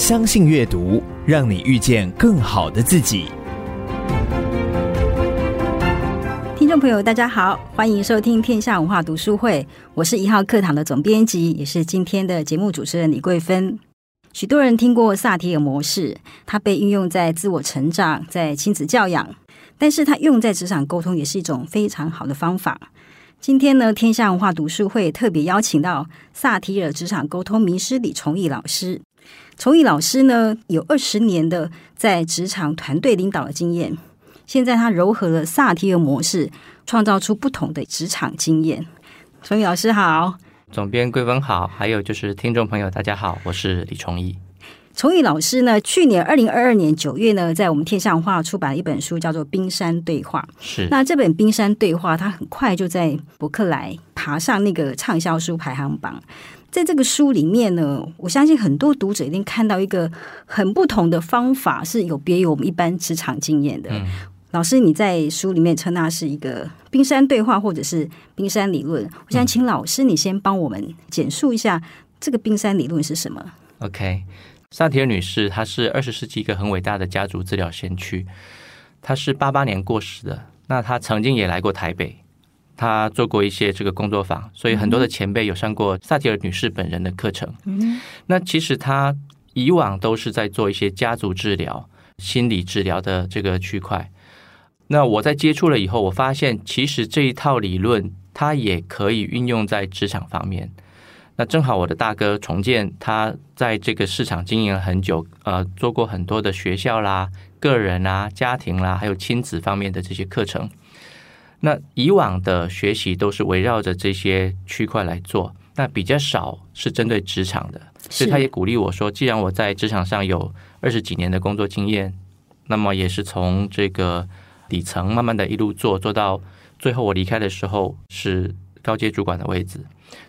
相信阅读，让你遇见更好的自己。听众朋友，大家好，欢迎收听天下文化读书会，我是一号课堂的总编辑，也是今天的节目主持人李桂芬。许多人听过萨提尔模式，它被运用在自我成长、在亲子教养，但是它用在职场沟通也是一种非常好的方法。今天呢，天下文化读书会特别邀请到萨提尔职场沟通名师李崇义老师。崇义老师呢，有二十年的在职场团队领导的经验，现在他糅合了萨提尔模式，创造出不同的职场经验。崇义老师好，总编桂芬好，还有就是听众朋友大家好，我是李崇义。崇义老师呢，去年二零二二年九月呢，在我们天上画出版了一本书，叫做《冰山对话》。是，那这本《冰山对话》，它很快就在博客来爬上那个畅销书排行榜。在这个书里面呢，我相信很多读者一定看到一个很不同的方法，是有别于我们一般职场经验的。嗯、老师，你在书里面称它是一个冰山对话，或者是冰山理论。我想请老师你先帮我们简述一下这个冰山理论是什么。OK。萨提尔女士，她是二十世纪一个很伟大的家族治疗先驱。她是八八年过世的。那她曾经也来过台北，她做过一些这个工作坊，所以很多的前辈有上过萨提尔女士本人的课程。嗯，那其实她以往都是在做一些家族治疗、心理治疗的这个区块。那我在接触了以后，我发现其实这一套理论，它也可以运用在职场方面。那正好，我的大哥重建，他在这个市场经营了很久，呃，做过很多的学校啦、个人啦、家庭啦，还有亲子方面的这些课程。那以往的学习都是围绕着这些区块来做，那比较少是针对职场的。所以他也鼓励我说，既然我在职场上有二十几年的工作经验，那么也是从这个底层慢慢的一路做，做到最后我离开的时候是高阶主管的位置。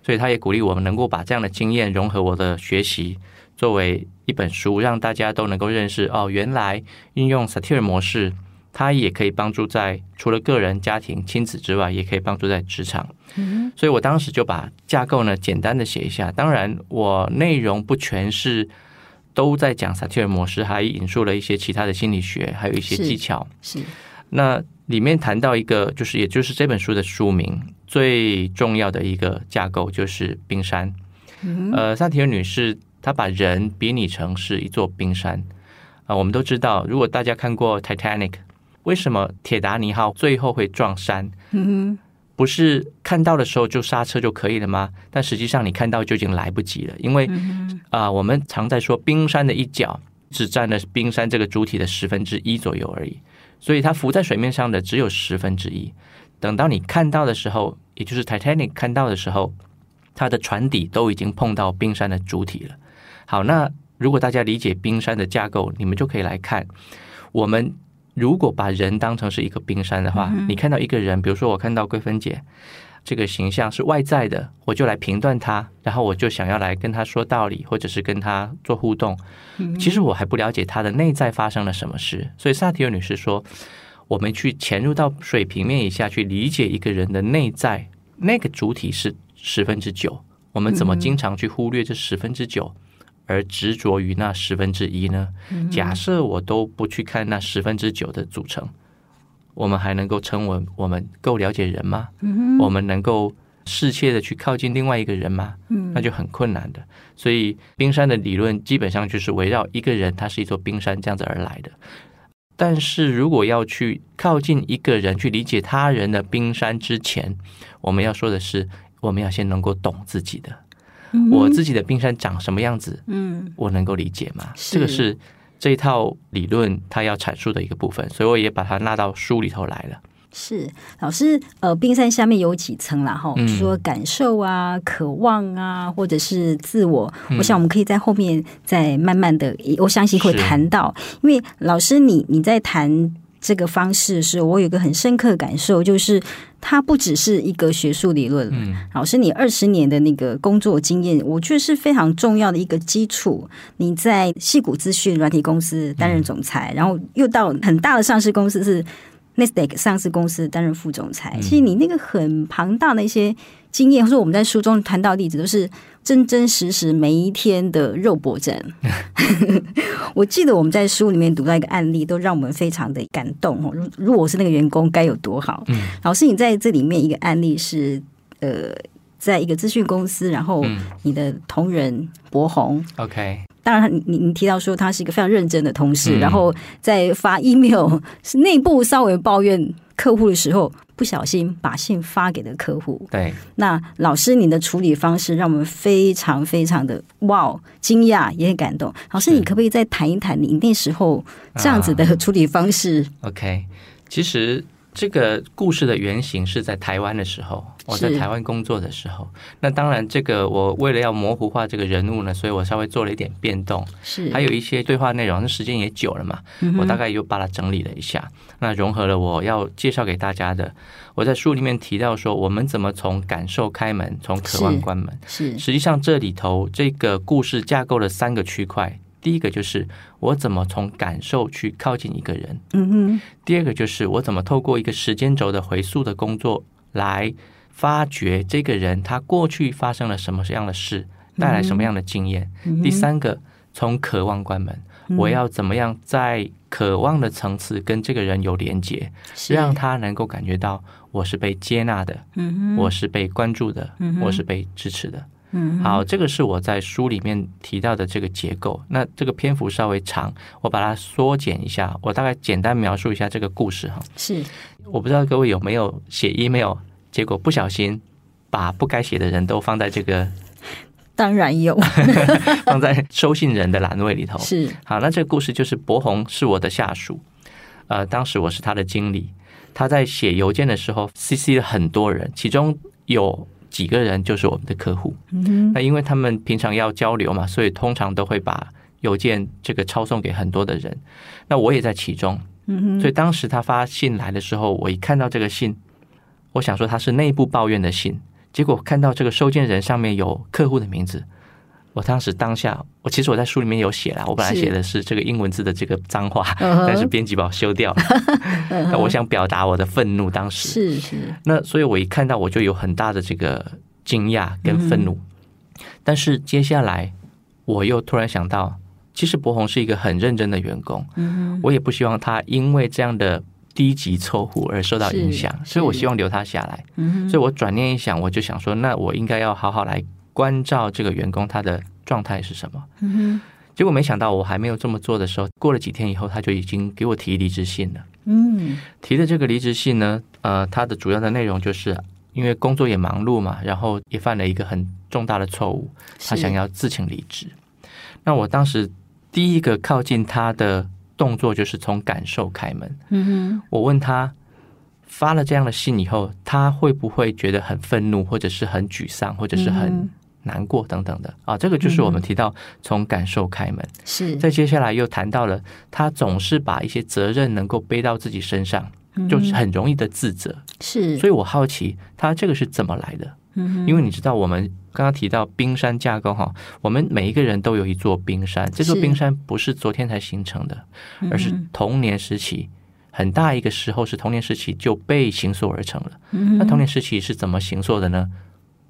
所以他也鼓励我们能够把这样的经验融合我的学习，作为一本书，让大家都能够认识哦，原来运用萨提尔模式，它也可以帮助在除了个人、家庭、亲子之外，也可以帮助在职场。嗯，所以我当时就把架构呢简单的写一下。当然，我内容不全是都在讲萨提尔模式，还引述了一些其他的心理学，还有一些技巧。是，是那。里面谈到一个，就是也就是这本书的书名最重要的一个架构，就是冰山。嗯、呃，萨提尔女士她把人比拟成是一座冰山啊、呃。我们都知道，如果大家看过 Titanic，为什么铁达尼号最后会撞山？嗯，不是看到的时候就刹车就可以了吗？但实际上你看到就已经来不及了，因为啊、嗯呃，我们常在说冰山的一角只占了冰山这个主体的十分之一左右而已。所以它浮在水面上的只有十分之一。等到你看到的时候，也就是 Titanic 看到的时候，它的船底都已经碰到冰山的主体了。好，那如果大家理解冰山的架构，你们就可以来看，我们如果把人当成是一个冰山的话，你看到一个人，比如说我看到桂芬姐。这个形象是外在的，我就来评断她，然后我就想要来跟她说道理，或者是跟她做互动。其实我还不了解她的内在发生了什么事，所以萨提尔女士说，我们去潜入到水平面以下去理解一个人的内在，那个主体是十分之九，我们怎么经常去忽略这十分之九，而执着于那十分之一呢？假设我都不去看那十分之九的组成。我们还能够称为我们够了解人吗？嗯、我们能够适切的去靠近另外一个人吗？嗯、那就很困难的。所以冰山的理论基本上就是围绕一个人，他是一座冰山这样子而来的。但是如果要去靠近一个人，去理解他人的冰山之前，我们要说的是，我们要先能够懂自己的。嗯、我自己的冰山长什么样子？嗯，我能够理解吗？这个是。这一套理论，它要阐述的一个部分，所以我也把它纳到书里头来了。是老师，呃，冰山下面有几层啦？哈、嗯，说感受啊、渴望啊，或者是自我，嗯、我想我们可以在后面再慢慢的，我相信会谈到。因为老师，你你在谈。这个方式的时候，我有一个很深刻的感受，就是它不只是一个学术理论。嗯，老师，你二十年的那个工作经验，我觉得是非常重要的一个基础。你在矽谷资讯软体公司担任总裁，嗯、然后又到很大的上市公司是 n e s d a q 上市公司担任副总裁。其实你那个很庞大的一些经验，或者我们在书中谈到的例子，都是真真实实每一天的肉搏战。我记得我们在书里面读到一个案例，都让我们非常的感动哦。如如果我是那个员工，该有多好？老师，你在这里面一个案例是呃，在一个资讯公司，然后你的同仁博鸿，OK。当然，你你提到说他是一个非常认真的同事，嗯、然后在发 email 是内部稍微抱怨客户的时候，不小心把信发给了客户。对，那老师你的处理方式让我们非常非常的哇，惊讶也很感动。老师，你可不可以再谈一谈你那时候这样子的处理方式？啊、OK，其实。这个故事的原型是在台湾的时候，我在台湾工作的时候。那当然，这个我为了要模糊化这个人物呢，所以我稍微做了一点变动。是，还有一些对话内容，那时间也久了嘛，嗯、我大概又把它整理了一下，那融合了我要介绍给大家的。我在书里面提到说，我们怎么从感受开门，从渴望关门。是，实际上这里头这个故事架构了三个区块。第一个就是我怎么从感受去靠近一个人，嗯哼。第二个就是我怎么透过一个时间轴的回溯的工作来发掘这个人他过去发生了什么样的事，带来什么样的经验。嗯。第三个，从渴望关门，我要怎么样在渴望的层次跟这个人有连接，让他能够感觉到我是被接纳的，嗯，我是被关注的，嗯，我是被支持的。嗯，好，这个是我在书里面提到的这个结构。那这个篇幅稍微长，我把它缩减一下，我大概简单描述一下这个故事哈。是，我不知道各位有没有写 email，结果不小心把不该写的人都放在这个，当然有，放在收信人的栏位里头。是，好，那这个故事就是博宏是我的下属，呃，当时我是他的经理，他在写邮件的时候 CC 了很多人，其中有。几个人就是我们的客户，那因为他们平常要交流嘛，所以通常都会把邮件这个抄送给很多的人。那我也在其中，所以当时他发信来的时候，我一看到这个信，我想说他是内部抱怨的信，结果看到这个收件人上面有客户的名字。我当时当下，我其实我在书里面有写啦，我本来写的是这个英文字的这个脏话，但是编辑把我修掉了。那我想表达我的愤怒，当时是是。那所以我一看到我就有很大的这个惊讶跟愤怒，但是接下来我又突然想到，其实博宏是一个很认真的员工，我也不希望他因为这样的低级错误而受到影响，所以我希望留他下来。所以我转念一想，我就想说，那我应该要好好来。关照这个员工他的状态是什么？结果没想到我还没有这么做的时候，过了几天以后，他就已经给我提离职信了。嗯，提的这个离职信呢，呃，它的主要的内容就是因为工作也忙碌嘛，然后也犯了一个很重大的错误，他想要自请离职。那我当时第一个靠近他的动作就是从感受开门。嗯哼，我问他。发了这样的信以后，他会不会觉得很愤怒，或者是很沮丧，或者是很难过等等的、嗯、啊？这个就是我们提到从感受开门。是。再接下来又谈到了他总是把一些责任能够背到自己身上，就是很容易的自责。是。所以我好奇他这个是怎么来的？嗯，因为你知道我们刚刚提到冰山架构哈，我们每一个人都有一座冰山，这座冰山不是昨天才形成的，而是童年时期。很大一个时候是童年时期就被形塑而成了。那童年时期是怎么形塑的呢？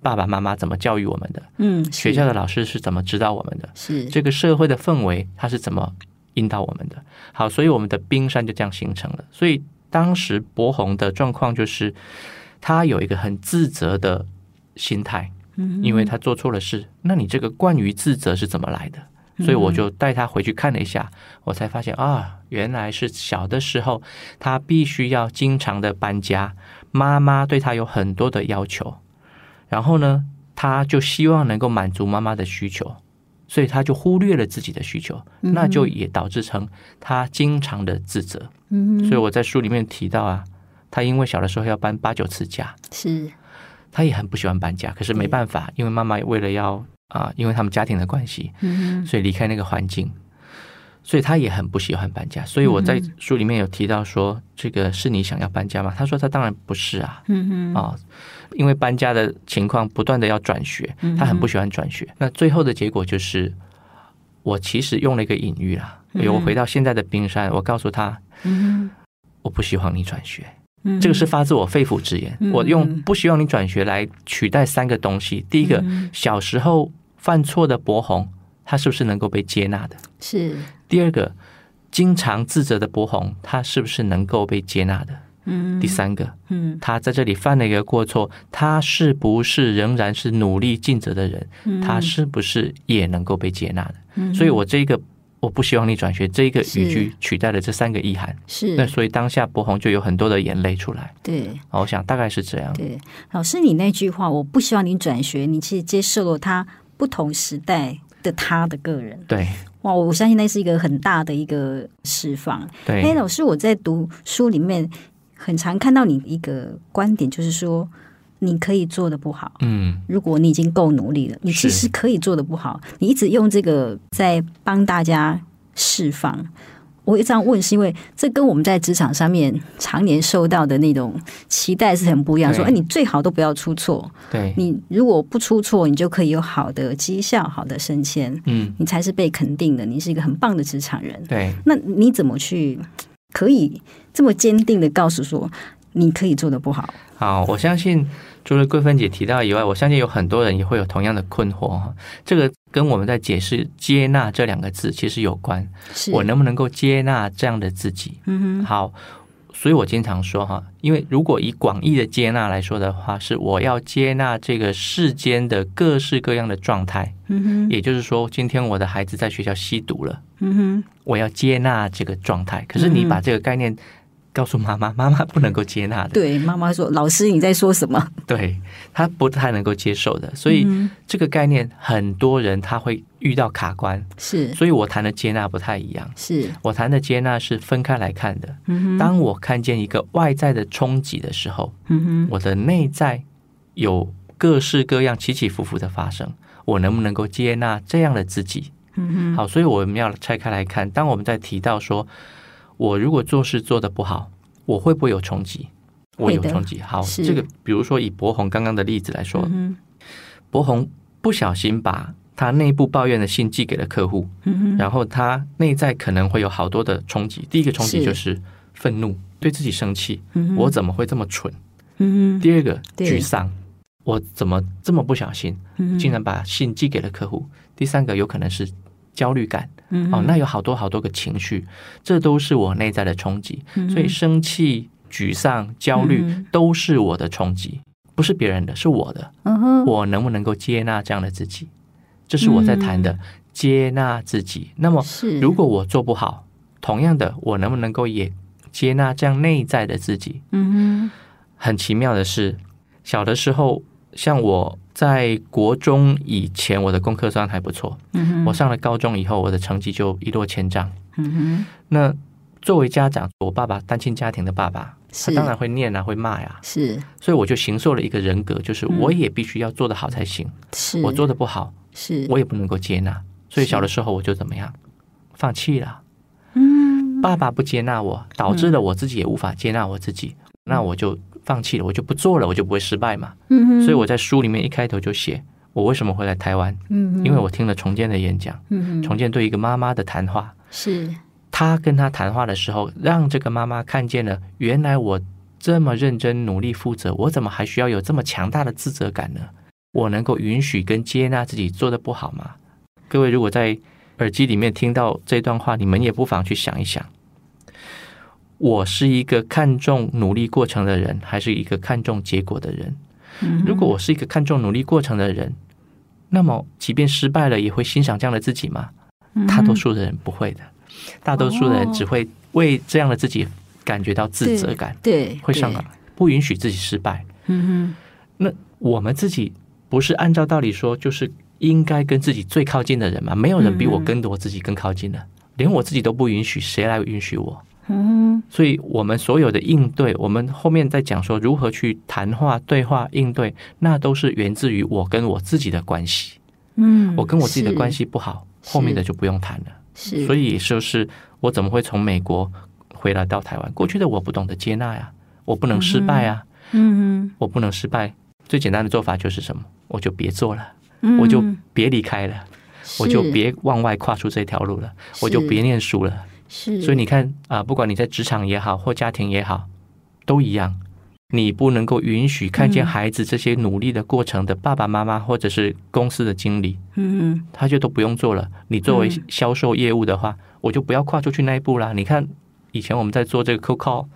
爸爸妈妈怎么教育我们的？嗯，学校的老师是怎么指导我们的？是这个社会的氛围，它是怎么引导我们的？好，所以我们的冰山就这样形成了。所以当时博宏的状况就是，他有一个很自责的心态，嗯因为他做错了事。那你这个惯于自责是怎么来的？所以我就带他回去看了一下，我才发现啊，原来是小的时候他必须要经常的搬家，妈妈对他有很多的要求，然后呢，他就希望能够满足妈妈的需求，所以他就忽略了自己的需求，那就也导致成他经常的自责。嗯，所以我在书里面提到啊，他因为小的时候要搬八九次家，是，他也很不喜欢搬家，可是没办法，因为妈妈为了要。啊，因为他们家庭的关系，所以离开那个环境，所以他也很不喜欢搬家。所以我在书里面有提到说，这个是你想要搬家吗？他说他当然不是啊，嗯啊，因为搬家的情况不断的要转学，他很不喜欢转学。那最后的结果就是，我其实用了一个隐喻啦，因为我回到现在的冰山，我告诉他，嗯我不希望你转学。嗯，这个是发自我肺腑之言。嗯，我用不希望你转学来取代三个东西。第一个，小时候犯错的博宏，他是不是能够被接纳的？是。第二个，经常自责的柏宏，他是不是能够被接纳的？嗯。第三个，嗯，他在这里犯了一个过错，他是不是仍然是努力尽责的人？他是不是也能够被接纳的？嗯。所以我这个。我不希望你转学，这一个语句取代了这三个意涵。是，那所以当下博宏就有很多的眼泪出来。对，我想大概是这样。对，老师，你那句话，我不希望你转学，你其实接受了他不同时代的他的个人。对，哇，我相信那是一个很大的一个释放。对，哎，老师，我在读书里面很常看到你一个观点，就是说。你可以做的不好，嗯，如果你已经够努力了，你其实可以做的不好。你一直用这个在帮大家释放。我会这样问，是因为这跟我们在职场上面常年受到的那种期待是很不一样。说，哎，你最好都不要出错。对，你如果不出错，你就可以有好的绩效、好的升迁。嗯，你才是被肯定的，你是一个很棒的职场人。对，那你怎么去可以这么坚定的告诉说你可以做的不好？好，我相信。除了桂芬姐提到以外，我相信有很多人也会有同样的困惑哈。这个跟我们在解释“接纳”这两个字其实有关。是我能不能够接纳这样的自己？嗯哼。好，所以我经常说哈，因为如果以广义的接纳来说的话，是我要接纳这个世间的各式各样的状态。嗯哼。也就是说，今天我的孩子在学校吸毒了。嗯哼。我要接纳这个状态。可是你把这个概念。告诉妈妈，妈妈不能够接纳的。对，妈妈说：“老师，你在说什么？” 对，他不太能够接受的。所以这个概念，很多人他会遇到卡关。是，所以我谈的接纳不太一样。是我谈的接纳是分开来看的。当我看见一个外在的冲击的时候，我的内在有各式各样起起伏伏的发生，我能不能够接纳这样的自己？好，所以我们要拆开来看。当我们在提到说，我如果做事做得不好，我会不会有冲击？我有冲击。好，这个比如说以博宏刚刚的例子来说，嗯、柏宏不小心把他内部抱怨的信寄给了客户，嗯、然后他内在可能会有好多的冲击。第一个冲击就是愤怒，对自己生气，嗯，我怎么会这么蠢？嗯、第二个沮丧，我怎么这么不小心，竟然把信寄给了客户？嗯、第三个有可能是。焦虑感，哦，那有好多好多个情绪，这都是我内在的冲击。所以生气、沮丧、焦虑都是我的冲击，不是别人的，是我的。我能不能够接纳这样的自己？这是我在谈的接纳自己。那么，如果我做不好，同样的，我能不能够也接纳这样内在的自己？嗯，很奇妙的是，小的时候，像我。在国中以前，我的功课算还不错。嗯。我上了高中以后，我的成绩就一落千丈。嗯。那作为家长，我爸爸单亲家庭的爸爸，他当然会念啊，会骂呀。是。所以我就形塑了一个人格，就是我也必须要做得好才行。是。我做的不好，是我也不能够接纳。所以小的时候我就怎么样，放弃了。嗯。爸爸不接纳我，导致了我自己也无法接纳我自己。那我就。放弃了，我就不做了，我就不会失败嘛。嗯。所以我在书里面一开头就写我为什么会来台湾。嗯。因为我听了重建的演讲。嗯。重建对一个妈妈的谈话。是。他跟他谈话的时候，让这个妈妈看见了，原来我这么认真努力负责，我怎么还需要有这么强大的自责感呢？我能够允许跟接纳自己做的不好吗？各位如果在耳机里面听到这段话，你们也不妨去想一想。我是一个看重努力过程的人，还是一个看重结果的人？如果我是一个看重努力过程的人，那么即便失败了，也会欣赏这样的自己吗？大多数的人不会的，大多数的人只会为这样的自己感觉到自责感，对，会上来，不允许自己失败。嗯哼，那我们自己不是按照道理说，就是应该跟自己最靠近的人吗？没有人比我跟我自己更靠近的，连我自己都不允许，谁来允许我？嗯，所以我们所有的应对，我们后面在讲说如何去谈话、对话、应对，那都是源自于我跟我自己的关系。嗯，我跟我自己的关系不好，后面的就不用谈了。是，所以就是我怎么会从美国回来到台湾？过去的我不懂得接纳呀，我不能失败啊，嗯，我不能失败。最简单的做法就是什么？我就别做了，我就别离开了，我就别往外跨出这条路了，我就别念书了。是，所以你看啊、呃，不管你在职场也好，或家庭也好，都一样。你不能够允许看见孩子这些努力的过程的爸爸妈妈，或者是公司的经理，嗯嗯，他就都不用做了。你作为销售业务的话，我就不要跨出去那一步啦。你看以前我们在做这个 cold call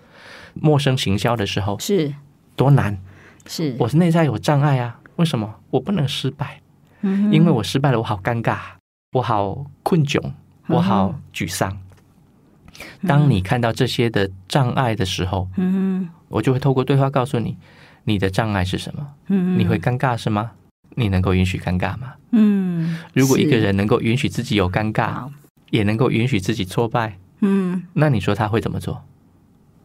陌生行销的时候，是多难，是我是内在有障碍啊。为什么我不能失败？嗯，因为我失败了，我好尴尬，我好困窘，我好沮丧。当你看到这些的障碍的时候，嗯，我就会透过对话告诉你，你的障碍是什么？嗯，你会尴尬是吗？你能够允许尴尬吗？嗯，如果一个人能够允许自己有尴尬，也能够允许自己挫败，嗯，那你说他会怎么做？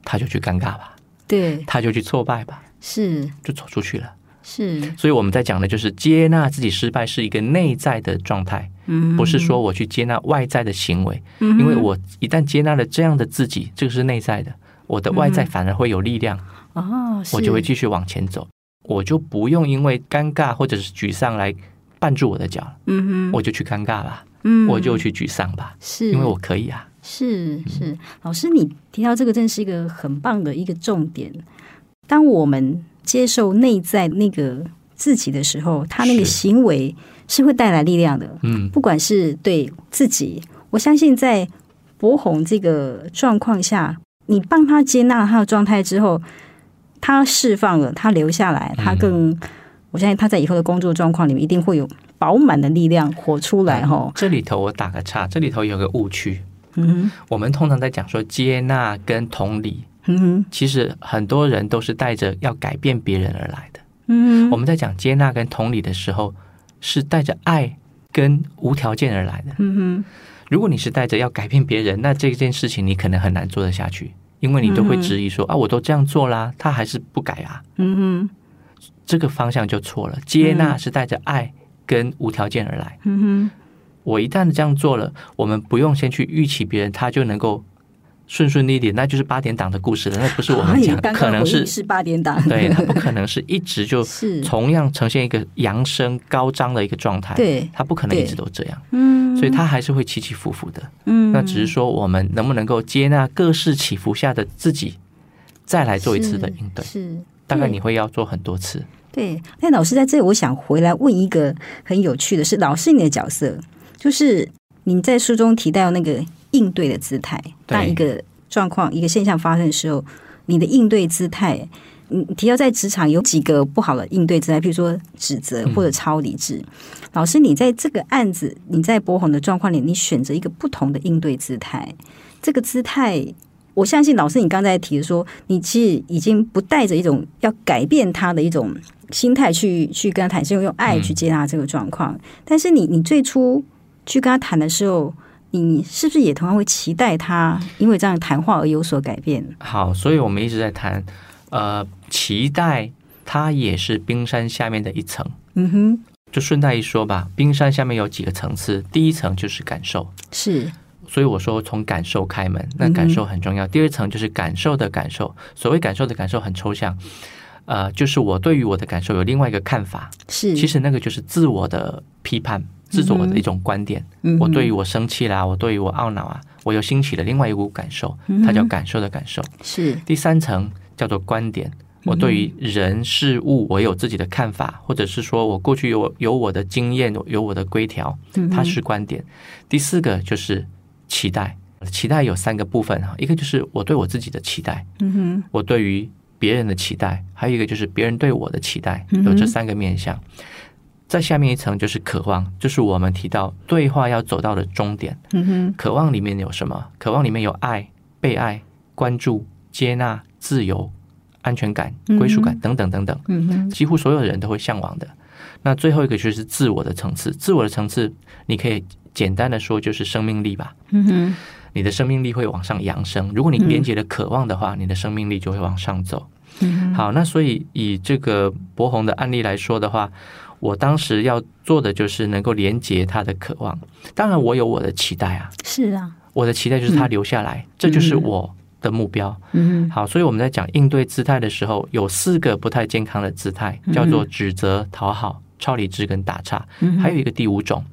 他就去尴尬吧，对，他就去挫败吧，是，就走出去了。是，所以我们在讲的就是接纳自己失败是一个内在的状态，嗯，不是说我去接纳外在的行为，嗯，因为我一旦接纳了这样的自己，这个是内在的，我的外在反而会有力量，哦，我就会继续往前走，我就不用因为尴尬或者是沮丧来绊住我的脚，嗯，我就去尴尬吧，嗯，我就去沮丧吧，是。因为我可以啊，是是，老师你提到这个真是一个很棒的一个重点，当我们接受内在那个。自己的时候，他那个行为是会带来力量的。嗯，不管是对自己，我相信在博红这个状况下，你帮他接纳他的状态之后，他释放了，他留下来，他更，嗯、我相信他在以后的工作状况里面一定会有饱满的力量活出来。哈、嗯，这里头我打个岔，这里头有个误区。嗯，我们通常在讲说接纳跟同理，嗯，其实很多人都是带着要改变别人而来的。嗯，我们在讲接纳跟同理的时候，是带着爱跟无条件而来的。嗯哼，如果你是带着要改变别人，那这件事情你可能很难做得下去，因为你都会质疑说、嗯、啊，我都这样做啦，他还是不改啊。嗯哼，这个方向就错了。接纳是带着爱跟无条件而来。嗯哼，我一旦这样做了，我们不用先去预期别人，他就能够。顺顺利利，那就是八点档的故事了。那不是我们讲，可能是是八点档，对，他不可能是一直就 同样呈现一个扬升高涨的一个状态。对，他不可能一直都这样。嗯，所以他还是会起起伏伏的。嗯，那只是说我们能不能够接纳各式起伏下的自己，再来做一次的应对。是，大概你会要做很多次。对，那老师在这里，我想回来问一个很有趣的是，老师你的角色就是你在书中提到那个。应对的姿态，当一个状况、一个现象发生的时候，你的应对姿态，你提到在职场有几个不好的应对姿态，比如说指责或者超理智。嗯、老师，你在这个案子，你在柏宏的状况里，你选择一个不同的应对姿态。这个姿态，我相信老师，你刚才提的说，你其实已经不带着一种要改变他的一种心态去去跟他谈，是用用爱去接纳这个状况。嗯、但是你你最初去跟他谈的时候。你是不是也同样会期待他因为这样谈话而有所改变？好，所以我们一直在谈，呃，期待它也是冰山下面的一层。嗯哼，就顺带一说吧，冰山下面有几个层次，第一层就是感受，是，所以我说从感受开门，那感受很重要。嗯、第二层就是感受的感受，所谓感受的感受很抽象，呃，就是我对于我的感受有另外一个看法，是，其实那个就是自我的批判。自我的一种观点，嗯、我对于我生气啦，我对于我懊恼啊，我又兴起了另外一股感受，它叫感受的感受。是。第三层叫做观点，我对于人事物我有自己的看法，或者是说我过去有有我的经验，有我的规条，它是观点。第四个就是期待，期待有三个部分哈，一个就是我对我自己的期待，嗯哼，我对于别人的期待，还有一个就是别人对我的期待，有这三个面向。在下面一层就是渴望，就是我们提到对话要走到的终点。嗯哼，渴望里面有什么？渴望里面有爱、被爱、关注、接纳、自由、安全感、归属感等等等等。嗯哼，几乎所有人都会向往的。那最后一个就是自我的层次。自我的层次，你可以简单的说就是生命力吧。嗯哼，你的生命力会往上扬升。如果你连接了渴望的话，你的生命力就会往上走。嗯哼，好，那所以以这个博宏的案例来说的话。我当时要做的就是能够连接他的渴望，当然我有我的期待啊，是啊，我的期待就是他留下来，嗯、这就是我的目标。嗯，好，所以我们在讲应对姿态的时候，有四个不太健康的姿态，叫做指责、讨好、超理智跟打岔，还有一个第五种。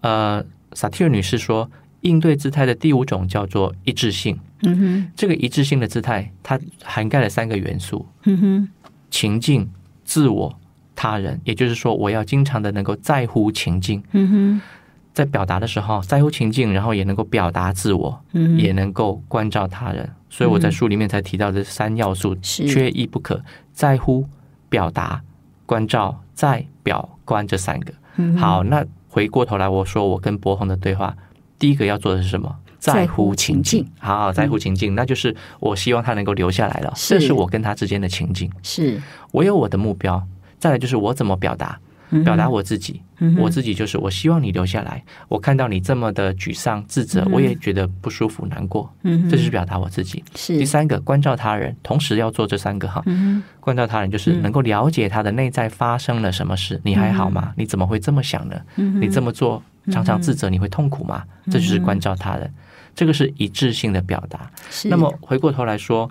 呃，萨提尔女士说，应对姿态的第五种叫做一致性。嗯哼，这个一致性的姿态，它涵盖了三个元素。嗯哼，情境、自我、他人，也就是说，我要经常的能够在乎情境。嗯哼，在表达的时候，在乎情境，然后也能够表达自我，嗯，也能够关照他人。所以我在书里面才提到这三要素，是缺一不可：在乎、表达、关照、在表观这三个。嗯，好，那回过头来，我说我跟博宏的对话，第一个要做的是什么？在乎情境。好，好，在乎情境，嗯，那就是我希望他能够留下来了。是，这是我跟他之间的情境。是我有我的目标，再来就是我怎么表达。表达我自己，嗯，我自己就是我希望你留下来。我看到你这么的沮丧、自责，嗯，我也觉得不舒服、难过。嗯，这就是表达我自己。是第三个，关照他人，同时要做这三个哈。嗯，关照他人就是能够了解他的内在发生了什么事。嗯，你还好吗？你怎么会这么想呢？嗯，你这么做常常自责，你会痛苦吗？嗯，这就是关照他人，这个是一致性的表达。那么回过头来说，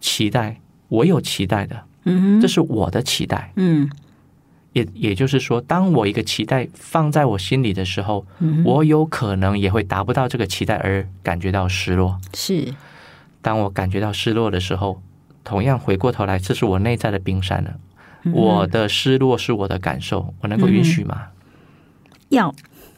期待，我有期待的。嗯，这是我的期待。嗯。也也就是说，当我一个期待放在我心里的时候，嗯、我有可能也会达不到这个期待而感觉到失落。是，当我感觉到失落的时候，同样回过头来，这是我内在的冰山了。嗯、我的失落是我的感受，我能够允许吗？要、嗯、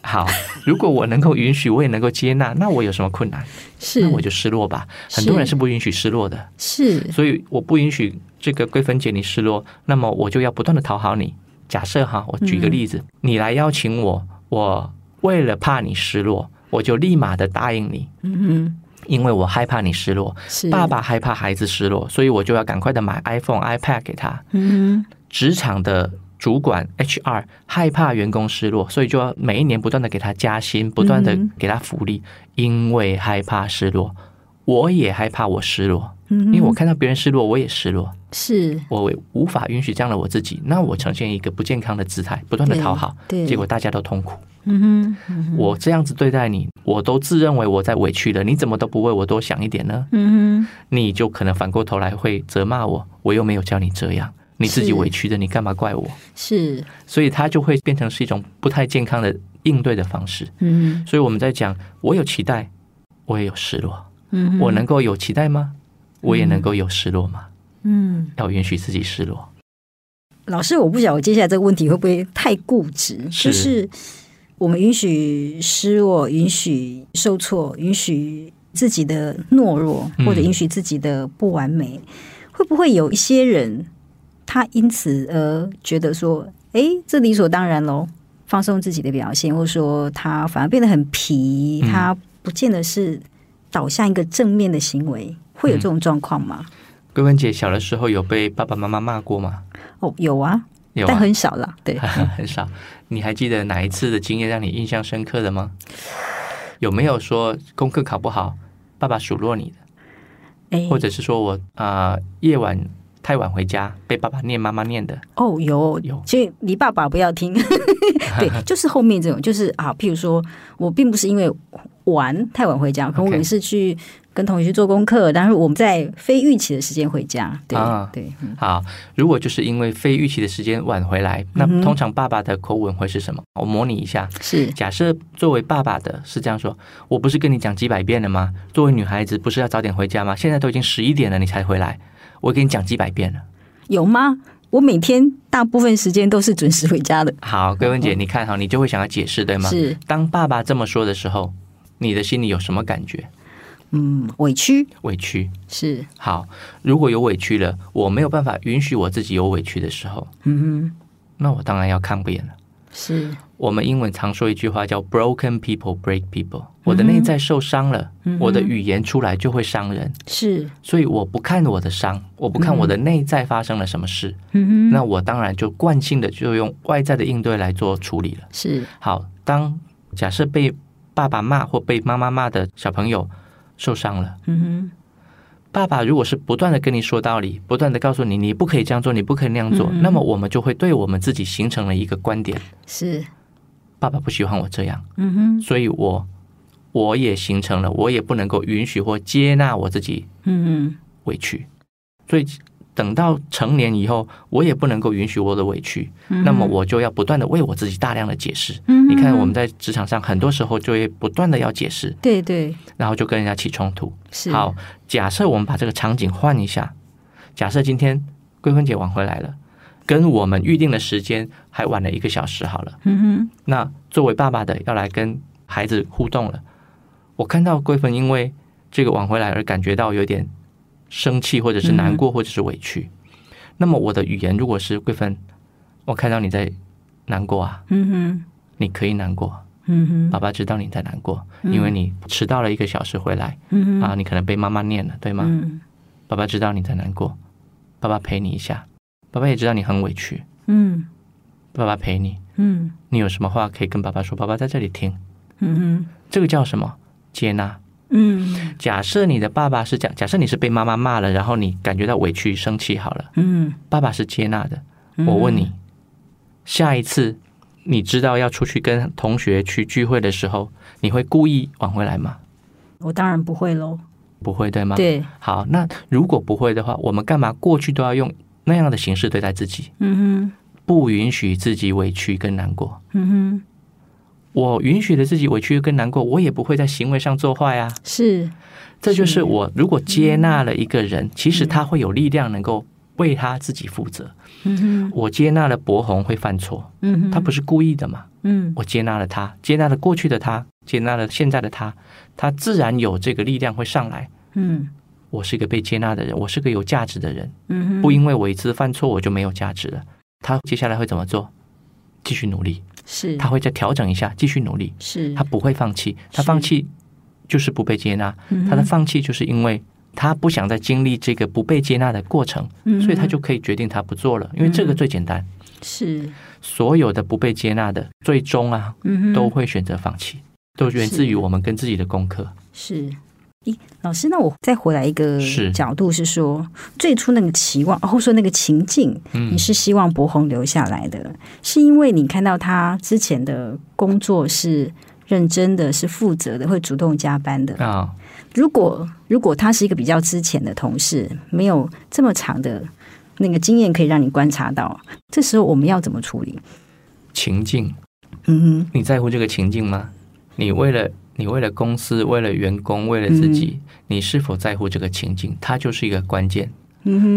好，如果我能够允许，我也能够接纳，那我有什么困难？是，那我就失落吧。很多人是不允许失落的，是，所以我不允许这个桂芬姐你失落，那么我就要不断的讨好你。假设哈，我举个例子，嗯，你来邀请我，我为了怕你失落，我就立马的答应你。嗯哼，因为我害怕你失落，爸爸害怕孩子失落，所以我就要赶快的买 iPhone、iPad 给他。嗯，职场的主管 HR 害怕员工失落，所以就要每一年不断的给他加薪，不断的给他福利，因为害怕失落，我也害怕我失落。因为我看到别人失落，我也失落，是。我无法允许这样的我自己，那我呈现一个不健康的姿态，不断的讨好，结果大家都痛苦。嗯哼，我这样子对待你，我都自认为我在委屈了，你怎么都不为我多想一点呢？嗯哼，你就可能反过头来会责骂我，我又没有叫你这样，你自己委屈的，你干嘛怪我？是，所以它就会变成是一种不太健康的应对的方式。嗯，所以我们在讲，我有期待，我也有失落。嗯，我能够有期待吗？我也能够有失落吗？嗯，要允许自己失落。老师，我不晓得我接下来这个问题会不会太固执？是就是我们允许失落，允许受挫，允许自己的懦弱，或者允许自己的不完美，嗯、会不会有一些人他因此而觉得说，哎，这理所当然喽？放松自己的表现，或者说他反而变得很皮，嗯、他不见得是导向一个正面的行为。会有这种状况吗？桂芬姐小的时候有被爸爸妈妈骂过吗？哦，有啊，有啊，但很少了，对，很少。你还记得哪一次的经验让你印象深刻的吗？有没有说功课考不好，爸爸数落你的？哎，或者是说我啊、呃、夜晚太晚回家被爸爸念妈妈念的？哦，有有，所以你爸爸不要听。对，就是后面这种，就是啊，譬如说我并不是因为玩太晚回家，可能我也是去。跟同学去做功课，但是我们在非预期的时间回家。对、啊、对、嗯，好。如果就是因为非预期的时间晚回来，那通常爸爸的口吻会是什么？我模拟一下。是假设作为爸爸的是这样说：我不是跟你讲几百遍了吗？作为女孩子不是要早点回家吗？现在都已经十一点了，你才回来，我给你讲几百遍了。有吗？我每天大部分时间都是准时回家的。好，桂芬姐，你看哈，你就会想要解释，对吗？是。当爸爸这么说的时候，你的心里有什么感觉？嗯，委屈，委屈是好。如果有委屈了，我没有办法允许我自己有委屈的时候，嗯哼，那我当然要看不见了。是我们英文常说一句话叫 “broken people break people”。我的内在受伤了，嗯，我的语言出来就会伤人。是，所以我不看我的伤，我不看我的内在发生了什么事，嗯哼，那我当然就惯性的就用外在的应对来做处理了。是好，当假设被爸爸骂或被妈妈骂的小朋友。受伤了，嗯哼。爸爸如果是不断的跟你说道理，不断的告诉你你不可以这样做，你不可以那样做，嗯，那么我们就会对我们自己形成了一个观点：是爸爸不喜欢我这样，嗯哼。所以我我也形成了，我也不能够允许或接纳我自己，嗯哼，委屈。所以等到成年以后，我也不能够允许我的委屈，嗯、那么我就要不断的为我自己大量的解释。嗯、你看我们在职场上，很多时候就会不断的要解释，对对，然后就跟人家起冲突。是好，假设我们把这个场景换一下，假设今天桂芬姐晚回来了，跟我们预定的时间还晚了一个小时，好了，嗯哼，那作为爸爸的要来跟孩子互动了，我看到桂芬因为这个晚回来而感觉到有点。生气，或者是难过，或者是委屈。嗯、那么我的语言如果是桂芬，我看到你在难过啊，嗯哼，你可以难过，嗯哼，爸爸知道你在难过，嗯、因为你迟到了一个小时回来，嗯哼啊，你可能被妈妈念了，对吗？嗯、爸爸知道你在难过，爸爸陪你一下，爸爸也知道你很委屈，嗯，爸爸陪你，嗯，你有什么话可以跟爸爸说，爸爸在这里听，嗯哼，这个叫什么？接纳。嗯，假设你的爸爸是假，假设你是被妈妈骂了，然后你感觉到委屈、生气，好了，嗯，爸爸是接纳的。我问你，下一次你知道要出去跟同学去聚会的时候，你会故意晚回来吗？我当然不会喽，不会对吗？对。好，那如果不会的话，我们干嘛过去都要用那样的形式对待自己？嗯哼，不允许自己委屈跟难过。嗯哼。我允许了自己委屈跟难过，我也不会在行为上做坏啊。是，这就是我如果接纳了一个人，嗯、其实他会有力量能够为他自己负责。嗯哼，我接纳了博宏会犯错，嗯哼，他不是故意的嘛。嗯，我接纳了他，接纳了过去的他，接纳了现在的他，他自然有这个力量会上来。嗯，我是一个被接纳的人，我是个有价值的人。嗯，不因为我一次犯错我就没有价值了。他接下来会怎么做？继续努力。是，他会再调整一下，继续努力。是，他不会放弃。他放弃就是不被接纳。是他的放弃就是因为他不想再经历这个不被接纳的过程，嗯、所以他就可以决定他不做了。因为这个最简单。是，所有的不被接纳的，最终啊，嗯、都会选择放弃，都源自于我们跟自己的功课。是。咦，老师，那我再回来一个角度是说，是最初那个期望，或者说那个情境，嗯、你是希望博宏留下来的，是因为你看到他之前的工作是认真的，是负责的，会主动加班的啊。哦、如果如果他是一个比较之前的同事，没有这么长的那个经验可以让你观察到，这时候我们要怎么处理情境？嗯哼，你在乎这个情境吗？你为了。你为了公司，为了员工，为了自己，嗯、你是否在乎这个情境？它就是一个关键。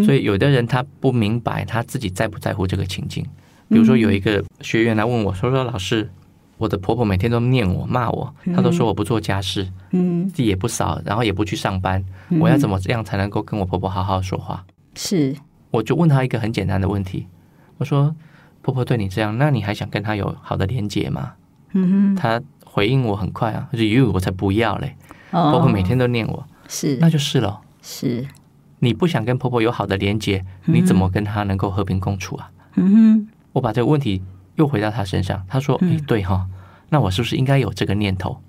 所以有的人他不明白他自己在不在乎这个情境。比如说有一个学员来问我说：“说老师，我的婆婆每天都念我、骂我，她都说我不做家事，嗯，地也不扫，然后也不去上班，嗯、我要怎么这样才能够跟我婆婆好好说话？”是，我就问他一个很简单的问题，我说：“婆婆对你这样，那你还想跟她有好的连结吗？”嗯哼，他。回应我很快啊，他说：“you，我才不要嘞！婆婆每天都念我，是，那就是了。是，你不想跟婆婆有好的连接，你怎么跟她能够和平共处啊？”嗯哼，我把这个问题又回到她身上，她说：“哎，对哈，那我是不是应该有这个念头？”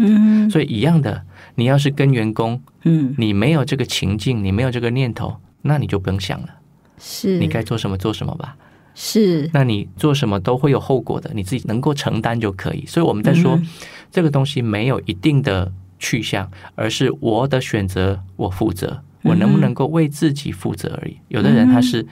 嗯，所以一样的，你要是跟员工，嗯，你没有这个情境，你没有这个念头，那你就不用想了。是，你该做什么做什么吧。是，那你做什么都会有后果的，你自己能够承担就可以。所以我们在说，嗯、这个东西没有一定的去向，而是我的选择，我负责，我能不能够为自己负责而已。嗯、有的人他是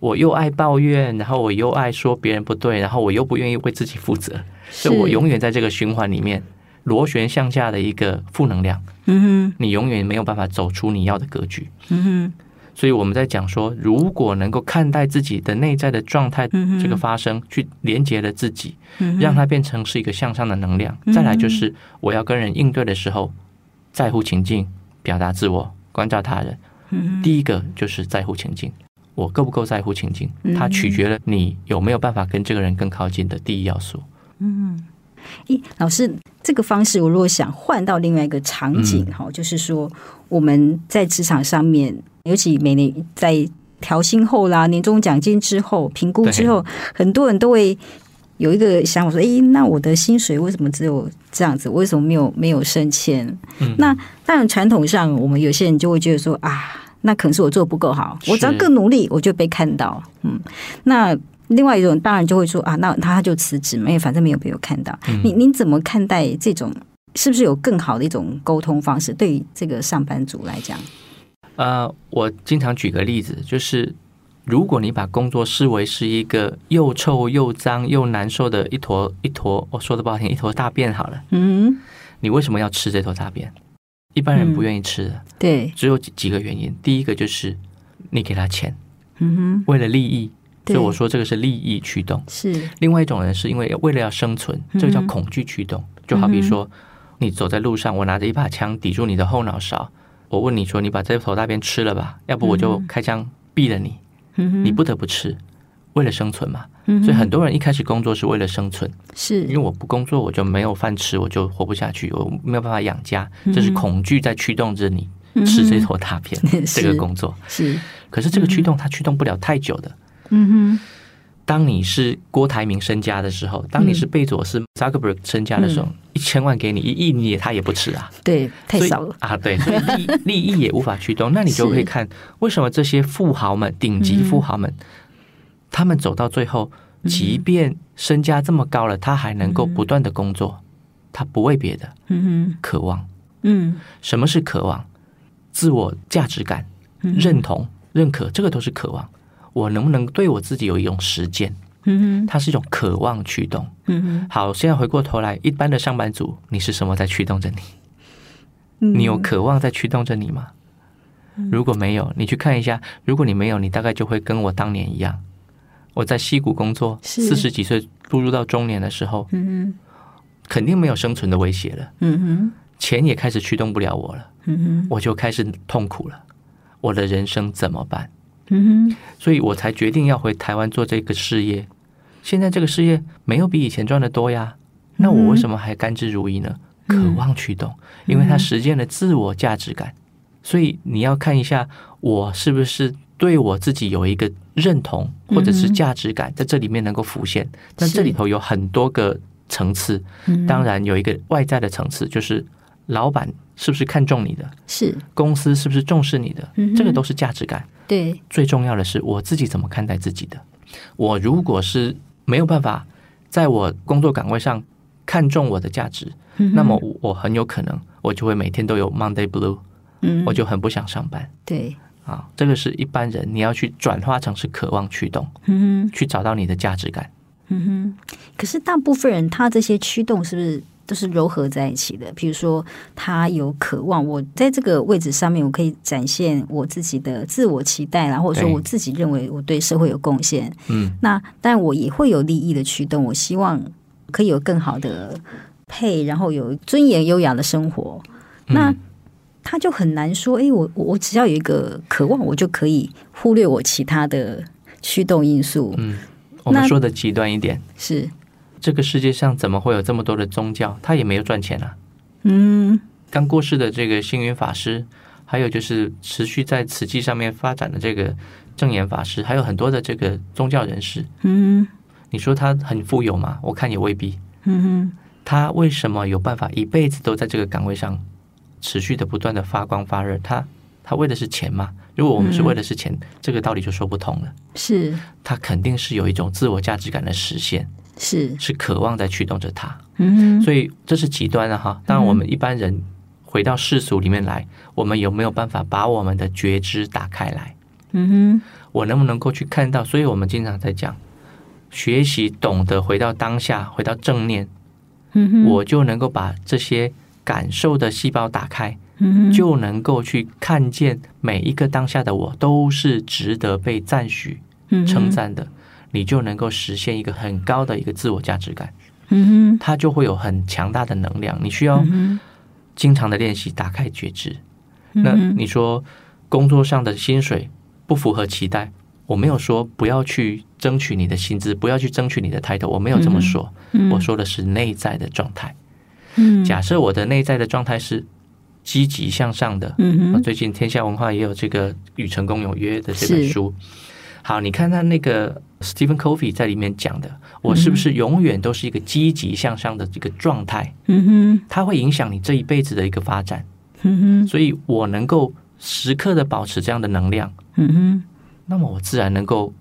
我又爱抱怨，然后我又爱说别人不对，然后我又不愿意为自己负责，是所以我永远在这个循环里面螺旋向下的一个负能量。嗯哼，你永远没有办法走出你要的格局。嗯哼。所以我们在讲说，如果能够看待自己的内在的状态，这个发生，去连接了自己，让它变成是一个向上的能量。再来就是，我要跟人应对的时候，在乎情境，表达自我，关照他人。第一个就是在乎情境，我够不够在乎情境，它取决了你有没有办法跟这个人更靠近的第一要素。嗯，咦，老师，这个方式我如果想换到另外一个场景，哈，就是说我们在职场上面。尤其每年在调薪后啦，年终奖金之后评估之后，很多人都会有一个想法说：“诶，那我的薪水为什么只有这样子？为什么没有没有升迁？”嗯、那当然，传统上我们有些人就会觉得说：“啊，那可能是我做的不够好，我只要更努力，我就被看到。”嗯，那另外一种当然就会说：“啊，那他就辞职嘛，因为反正没有被我看到。嗯”你您怎么看待这种？是不是有更好的一种沟通方式？对于这个上班族来讲？呃，我经常举个例子，就是如果你把工作视为是一个又臭又脏又难受的一坨一坨，我说的不好听，一坨大便好了，嗯，你为什么要吃这坨大便？一般人不愿意吃的，嗯、对，只有几几个原因。第一个就是你给他钱，嗯哼，为了利益，对所以我说这个是利益驱动。是，另外一种人是因为为了要生存，这个叫恐惧驱动。嗯、就好比说，你走在路上，我拿着一把枪抵住你的后脑勺，我问你说：“你把这头大便吃了吧？要不我就开枪毙了你。嗯”你不得不吃，为了生存嘛。所以很多人一开始工作是为了生存，是。因为我不工作我就没有饭吃，我就活不下去，我没有办法养家，这是恐惧在驱动着你吃这坨大便。这个工作。是，可是这个驱动它驱动不了太久的。嗯哼，当你是郭台铭身家的时候，当你是贝佐斯扎克伯格身家的时候，一千万给你一亿，你也他也不吃啊，对，太少了。啊，对，所以利 利益也无法驱动，那你就可以看为什么这些富豪们，顶级富豪们。他们走到最后，即便身家这么高了，他还能够不断的工作，他不为别的，嗯，渴望，嗯，什么是渴望？自我价值感、认同、认可，这个都是渴望。我能不能对我自己有一种实践？嗯，它是一种渴望驱动。嗯，好，现在回过头来，一般的上班族，你是什么在驱动着你？你有渴望在驱动着你吗？如果没有，你去看一下。如果你没有，你大概就会跟我当年一样。我在溪谷工作，四十几岁步入到中年的时候，肯定没有生存的威胁了，嗯哼，钱也开始驱动不了我了，嗯哼，我就开始痛苦了，我的人生怎么办？嗯哼，所以我才决定要回台湾做这个事业。现在这个事业没有比以前赚的多呀，那我为什么还甘之如饴呢？渴望驱动，因为它实现了自我价值感。所以你要看一下，我是不是对我自己有一个。认同或者是价值感在这里面能够浮现，但这里头有很多个层次。当然有一个外在的层次，就是老板是不是看重你的，是公司是不是重视你的，这个都是价值感。对，最重要的是我自己怎么看待自己的。我如果是没有办法在我工作岗位上看重我的价值，那么我很有可能我就会每天都有 Monday Blue，嗯我就很不想上班。对。啊，这个是一般人，你要去转化成是渴望驱动，嗯哼，去找到你的价值感，嗯哼。可是大部分人他这些驱动是不是都是糅合在一起的？比如说，他有渴望，我在这个位置上面，我可以展现我自己的自我期待啦，或者说我自己认为我对社会有贡献，嗯。那但我也会有利益的驱动，我希望可以有更好的配，然后有尊严优雅的生活。那。嗯他就很难说，哎，我我只要有一个渴望，我就可以忽略我其他的驱动因素。嗯，我们说的极端一点是，这个世界上怎么会有这么多的宗教？他也没有赚钱啊。嗯，刚过世的这个星云法师，还有就是持续在慈济上面发展的这个正言法师，还有很多的这个宗教人士。嗯，你说他很富有吗？我看也未必。嗯哼，他为什么有办法一辈子都在这个岗位上？持续的不断的发光发热，他他为的是钱吗？如果我们是为的是钱，嗯、这个道理就说不通了。是，他肯定是有一种自我价值感的实现，是是渴望在驱动着他。嗯哼，所以这是极端的哈。当然，我们一般人回到世俗里面来，嗯、我们有没有办法把我们的觉知打开来？嗯哼，我能不能够去看到？所以我们经常在讲，学习懂得回到当下，回到正念。嗯哼，我就能够把这些。感受的细胞打开，嗯、就能够去看见每一个当下的我都是值得被赞许、嗯、称赞的，你就能够实现一个很高的一个自我价值感。嗯，它就会有很强大的能量。你需要经常的练习打开觉知。嗯、那你说工作上的薪水不符合期待，我没有说不要去争取你的薪资，不要去争取你的 title，我没有这么说。嗯、我说的是内在的状态。嗯，假设我的内在的状态是积极向上的，嗯，最近天下文化也有这个《与成功有约》的这本书。好，你看他那个 Stephen Covey 在里面讲的，我是不是永远都是一个积极向上的一个状态？嗯哼，它会影响你这一辈子的一个发展。嗯哼，所以我能够时刻的保持这样的能量。嗯哼，那么我自然能够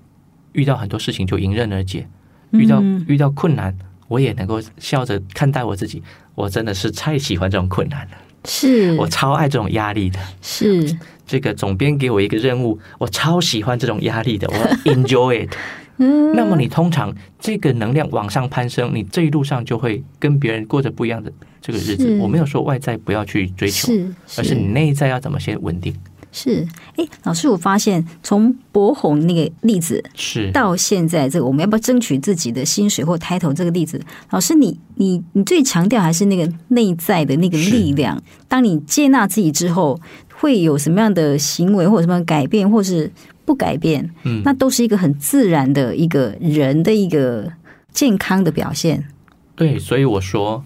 遇到很多事情就迎刃而解，遇到遇到困难。我也能够笑着看待我自己，我真的是太喜欢这种困难了。是我超爱这种压力的。是这个总编给我一个任务，我超喜欢这种压力的，我 enjoy it。嗯，那么你通常这个能量往上攀升，你这一路上就会跟别人过着不一样的这个日子。我没有说外在不要去追求，而是你内在要怎么先稳定。是，哎，老师，我发现从博红那个例子是到现在这个，我们要不要争取自己的薪水或 title 这个例子，老师你，你你你最强调还是那个内在的那个力量。当你接纳自己之后，会有什么样的行为或者什么改变，或是不改变？嗯，那都是一个很自然的一个人的一个健康的表现。对，所以我说。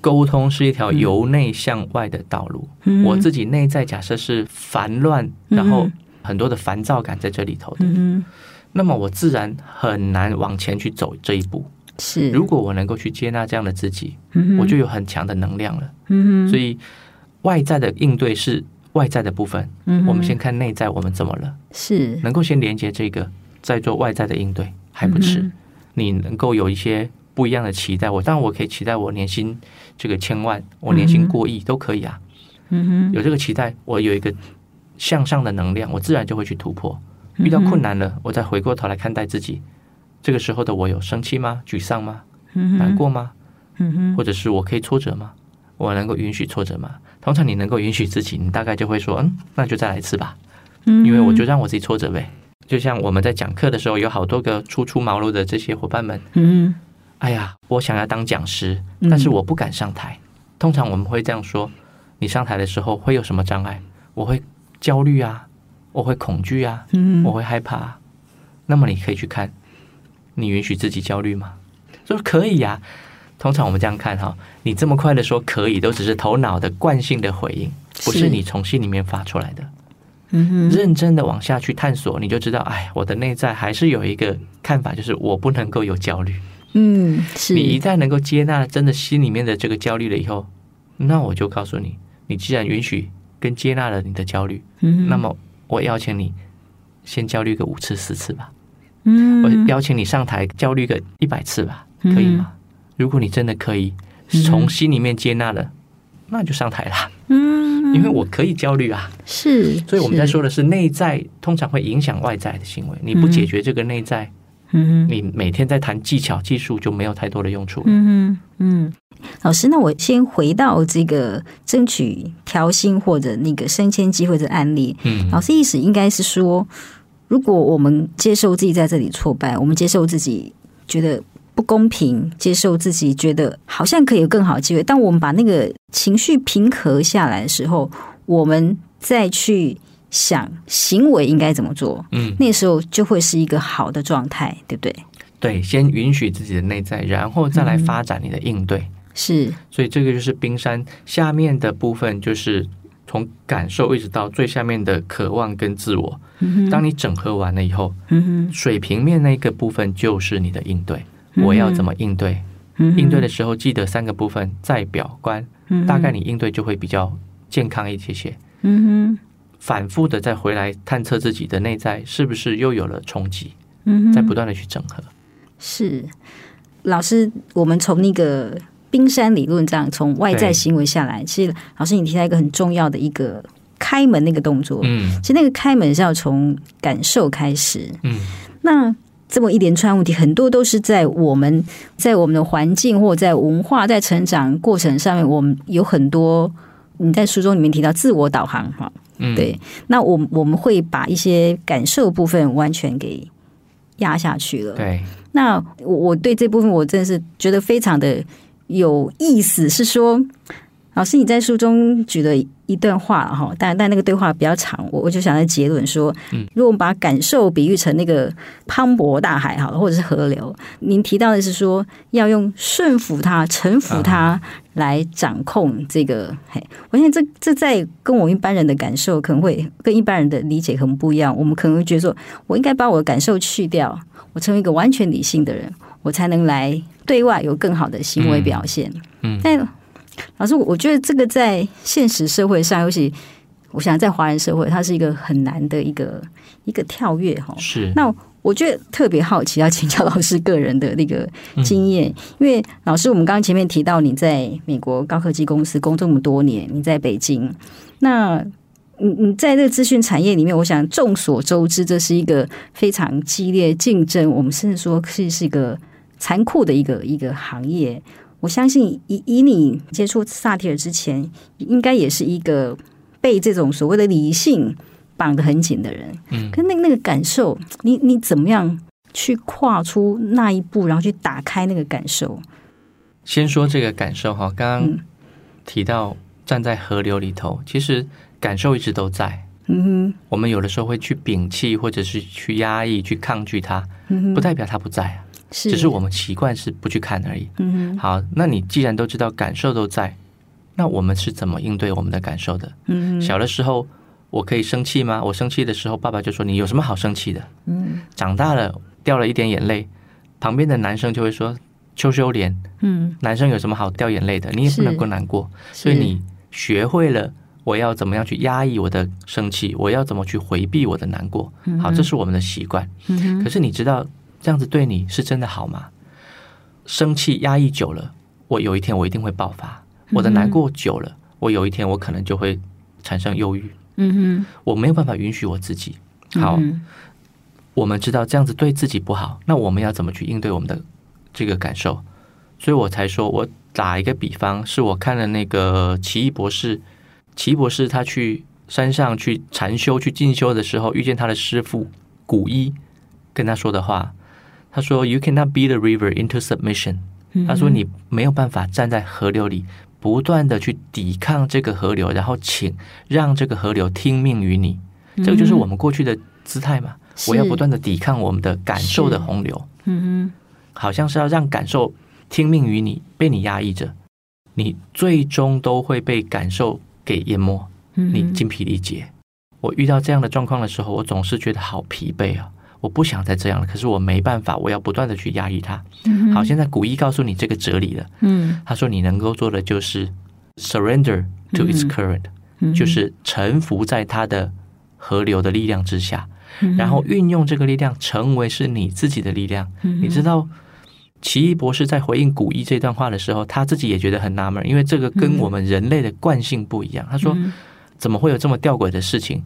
沟通是一条由内向外的道路。嗯、我自己内在假设是烦乱，嗯、然后很多的烦躁感在这里头的，嗯、那么我自然很难往前去走这一步。是，如果我能够去接纳这样的自己，嗯、我就有很强的能量了。嗯、所以外在的应对是外在的部分。嗯、我们先看内在，我们怎么了？是，能够先连接这个，再做外在的应对还不迟。嗯、你能够有一些。不一样的期待，我当然我可以期待我年薪这个千万，我年薪过亿都可以啊。嗯哼，有这个期待，我有一个向上的能量，我自然就会去突破。遇到困难了，我再回过头来看待自己，这个时候的我有生气吗？沮丧吗？难过吗？嗯哼，或者是我可以挫折吗？我能够允许挫折吗？通常你能够允许自己，你大概就会说，嗯，那就再来一次吧。嗯，因为我就让我自己挫折呗。就像我们在讲课的时候，有好多个初出茅庐的这些伙伴们，嗯。哎呀，我想要当讲师，但是我不敢上台。嗯、通常我们会这样说：你上台的时候会有什么障碍？我会焦虑啊，我会恐惧啊，嗯、我会害怕、啊。那么你可以去看，你允许自己焦虑吗？说可以呀、啊。通常我们这样看哈，你这么快的说可以，都只是头脑的惯性的回应，不是你从心里面发出来的。嗯，认真的往下去探索，你就知道，哎，我的内在还是有一个看法，就是我不能够有焦虑。嗯，是。你一旦能够接纳真的心里面的这个焦虑了以后，那我就告诉你，你既然允许跟接纳了你的焦虑，嗯，那么我邀请你先焦虑个五次、十次吧，嗯，我邀请你上台焦虑个一百次吧，可以吗？嗯，如果你真的可以从心里面接纳了，那就上台啦，嗯，因为我可以焦虑啊，是，所以我们在说的是内在通常会影响外在的行为，你不解决这个内在。嗯，你每天在谈技巧、技术，就没有太多的用处。嗯嗯，老师，那我先回到这个争取调薪或者那个升迁机会的案例。嗯，老师意思应该是说，如果我们接受自己在这里挫败，我们接受自己觉得不公平，接受自己觉得好像可以有更好的机会。当我们把那个情绪平和下来的时候，我们再去。想行为应该怎么做？嗯，那时候就会是一个好的状态，对不对？对，先允许自己的内在，然后再来发展你的应对。嗯、是，所以这个就是冰山下面的部分，就是从感受一直到最下面的渴望跟自我。嗯，当你整合完了以后，嗯，水平面那个部分就是你的应对。嗯、我要怎么应对？嗯，应对的时候记得三个部分：在表观。嗯，大概你应对就会比较健康一些些。嗯哼。反复的再回来探测自己的内在，是不是又有了冲击？嗯，在不断的去整合。是老师，我们从那个冰山理论这样从外在行为下来，其实老师你提到一个很重要的一个开门那个动作。嗯，其实那个开门是要从感受开始。嗯，那这么一连串问题，很多都是在我们在我们的环境或在文化在成长过程上面，我们有很多你在书中里面提到自我导航哈。嗯，对，那我我们会把一些感受部分完全给压下去了。对，那我我对这部分我真的是觉得非常的有意思，是说。老师，你在书中举了一段话哈，但但那个对话比较长，我我就想在结论说，嗯，如果我们把感受比喻成那个磅礴大海好了，或者是河流，您提到的是说要用顺服它、臣服它来掌控这个。嘿，我现在这这在跟我们一般人的感受可能会跟一般人的理解很不一样。我们可能会觉得说，我应该把我的感受去掉，我成为一个完全理性的人，我才能来对外有更好的行为表现。嗯，但老师，我觉得这个在现实社会上，尤其我想在华人社会，它是一个很难的一个一个跳跃哈。是。那我我觉得特别好奇，要请教老师个人的那个经验，嗯、因为老师，我们刚刚前面提到你在美国高科技公司工作这么多年，你在北京，那你你在这个资讯产业里面，我想众所周知，这是一个非常激烈竞争，我们甚至说是是一个残酷的一个一个行业。我相信以以你接触萨提尔之前，应该也是一个被这种所谓的理性绑得很紧的人。嗯，可那那个感受，你你怎么样去跨出那一步，然后去打开那个感受？先说这个感受哈，刚刚提到站在河流里头，其实感受一直都在。嗯哼，我们有的时候会去摒弃，或者是去压抑、去抗拒它，不代表它不在啊。只是我们习惯是不去看而已。嗯哼。好，那你既然都知道感受都在，那我们是怎么应对我们的感受的？嗯。小的时候我可以生气吗？我生气的时候，爸爸就说：“你有什么好生气的？”嗯。长大了掉了一点眼泪，旁边的男生就会说：“羞羞脸。”嗯。男生有什么好掉眼泪的？你也不能够难过。所以你学会了我要怎么样去压抑我的生气，我要怎么去回避我的难过。好，这是我们的习惯。嗯。可是你知道？这样子对你是真的好吗？生气压抑久了，我有一天我一定会爆发。我的难过久了，我有一天我可能就会产生忧郁。嗯哼，我没有办法允许我自己。好，我们知道这样子对自己不好，那我们要怎么去应对我们的这个感受？所以我才说，我打一个比方，是我看了那个奇异博士，奇异博士他去山上去禅修、去进修的时候，遇见他的师傅古一跟他说的话。他说：“You cannot beat the river into submission。”他说：“你没有办法站在河流里，不断的去抵抗这个河流，然后请让这个河流听命于你。这个就是我们过去的姿态嘛。我要不断的抵抗我们的感受的洪流。嗯，好像是要让感受听命于你，被你压抑着，你最终都会被感受给淹没，你精疲力竭。我遇到这样的状况的时候，我总是觉得好疲惫啊。”我不想再这样了，可是我没办法，我要不断的去压抑它。嗯、好，现在古一告诉你这个哲理了。嗯，他说你能够做的就是 surrender to its current，、嗯、就是臣服在它的河流的力量之下，嗯、然后运用这个力量成为是你自己的力量。嗯、你知道，奇异博士在回应古一这段话的时候，他自己也觉得很纳闷，因为这个跟我们人类的惯性不一样。他说，怎么会有这么吊诡的事情？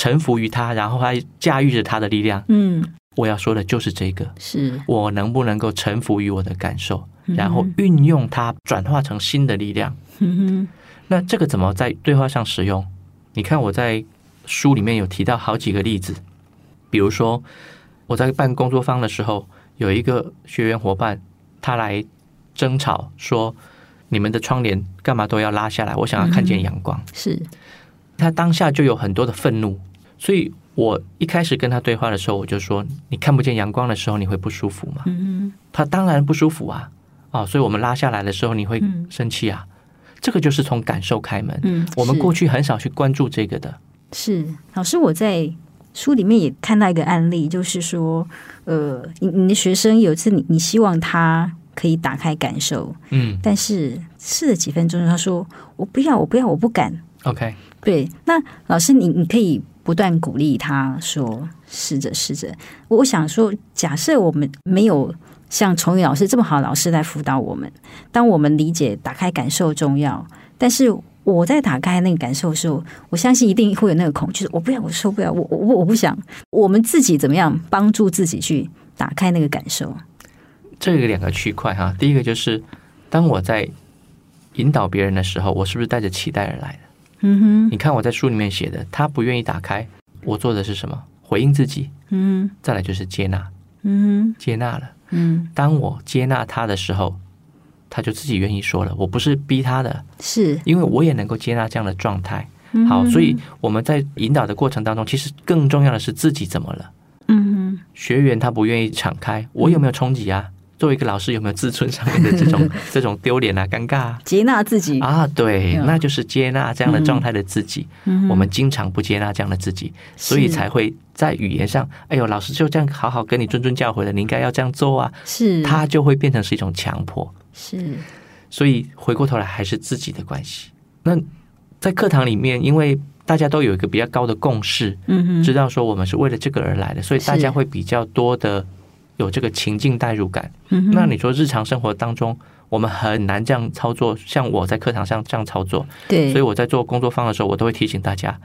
臣服于他，然后还驾驭着他的力量。嗯，我要说的就是这个：是我能不能够臣服于我的感受，然后运用它转化成新的力量？那这个怎么在对话上使用？你看我在书里面有提到好几个例子，比如说我在办工作坊的时候，有一个学员伙伴他来争吵说：“你们的窗帘干嘛都要拉下来？我想要看见阳光。嗯”是，他当下就有很多的愤怒。所以我一开始跟他对话的时候，我就说：“你看不见阳光的时候，你会不舒服吗？”嗯，他当然不舒服啊！哦，所以我们拉下来的时候，你会生气啊！这个就是从感受开门。嗯，我们过去很少去关注这个的。是老师，我在书里面也看到一个案例，就是说，呃，你你的学生有一次你你希望他可以打开感受，嗯，但是试了几分钟，他说：“我不要，我不要，我不敢。” OK，对，那老师你你可以。不断鼓励他说：“试着，试着。”我想说，假设我们没有像崇宇老师这么好的老师来辅导我们，当我们理解打开感受重要，但是我在打开那个感受的时候，我相信一定会有那个恐惧，我不要，我受不了，我我我不想。我们自己怎么样帮助自己去打开那个感受？这个两个区块哈，第一个就是当我在引导别人的时候，我是不是带着期待而来的？嗯哼，你看我在书里面写的，他不愿意打开，我做的是什么？回应自己。再来就是接纳。接纳了。嗯，当我接纳他的时候，他就自己愿意说了。我不是逼他的，是因为我也能够接纳这样的状态。好，所以我们在引导的过程当中，其实更重要的是自己怎么了。学员他不愿意敞开，我有没有冲击啊？作为一个老师，有没有自尊上面的这种 这种丢脸啊、尴尬啊？接纳自己啊，对，那就是接纳这样的状态的自己。嗯、我们经常不接纳这样的自己，所以才会在语言上，哎呦，老师就这样好好跟你谆谆教诲了，你应该要这样做啊。是，他就会变成是一种强迫。是，所以回过头来还是自己的关系。那在课堂里面，因为大家都有一个比较高的共识，嗯嗯，知道说我们是为了这个而来的，所以大家会比较多的有这个情境代入感。嗯，那你说日常生活当中，我们很难这样操作，像我在课堂上这样操作，对，所以我在做工作坊的时候，我都会提醒大家，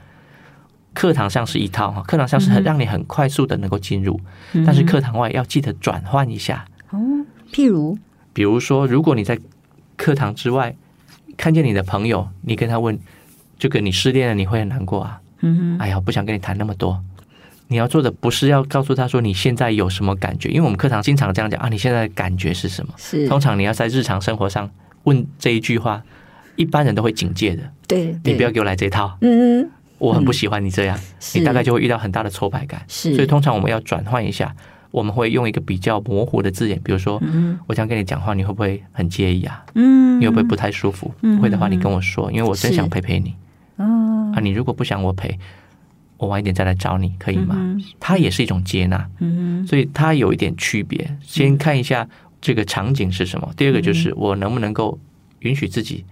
课堂上是一套哈，课堂上是很让你很快速的能够进入，嗯、但是课堂外要记得转换一下。哦，譬如，比如说，如果你在课堂之外看见你的朋友，你跟他问，这个你失恋了，你会很难过啊？嗯哼，哎呀，不想跟你谈那么多。你要做的不是要告诉他说你现在有什么感觉，因为我们课堂经常这样讲啊，你现在的感觉是什么？是，通常你要在日常生活上问这一句话，一般人都会警戒的。对，你不要给我来这套。嗯嗯，我很不喜欢你这样，你大概就会遇到很大的挫败感。是，所以通常我们要转换一下，我们会用一个比较模糊的字眼，比如说，我想跟你讲话，你会不会很介意啊？嗯，你会不会不太舒服？会的话，你跟我说，因为我真想陪陪你。哦，啊，你如果不想我陪。我晚一点再来找你，可以吗？嗯、它也是一种接纳，嗯、所以它有一点区别。先看一下这个场景是什么。嗯、第二个就是我能不能够允许自己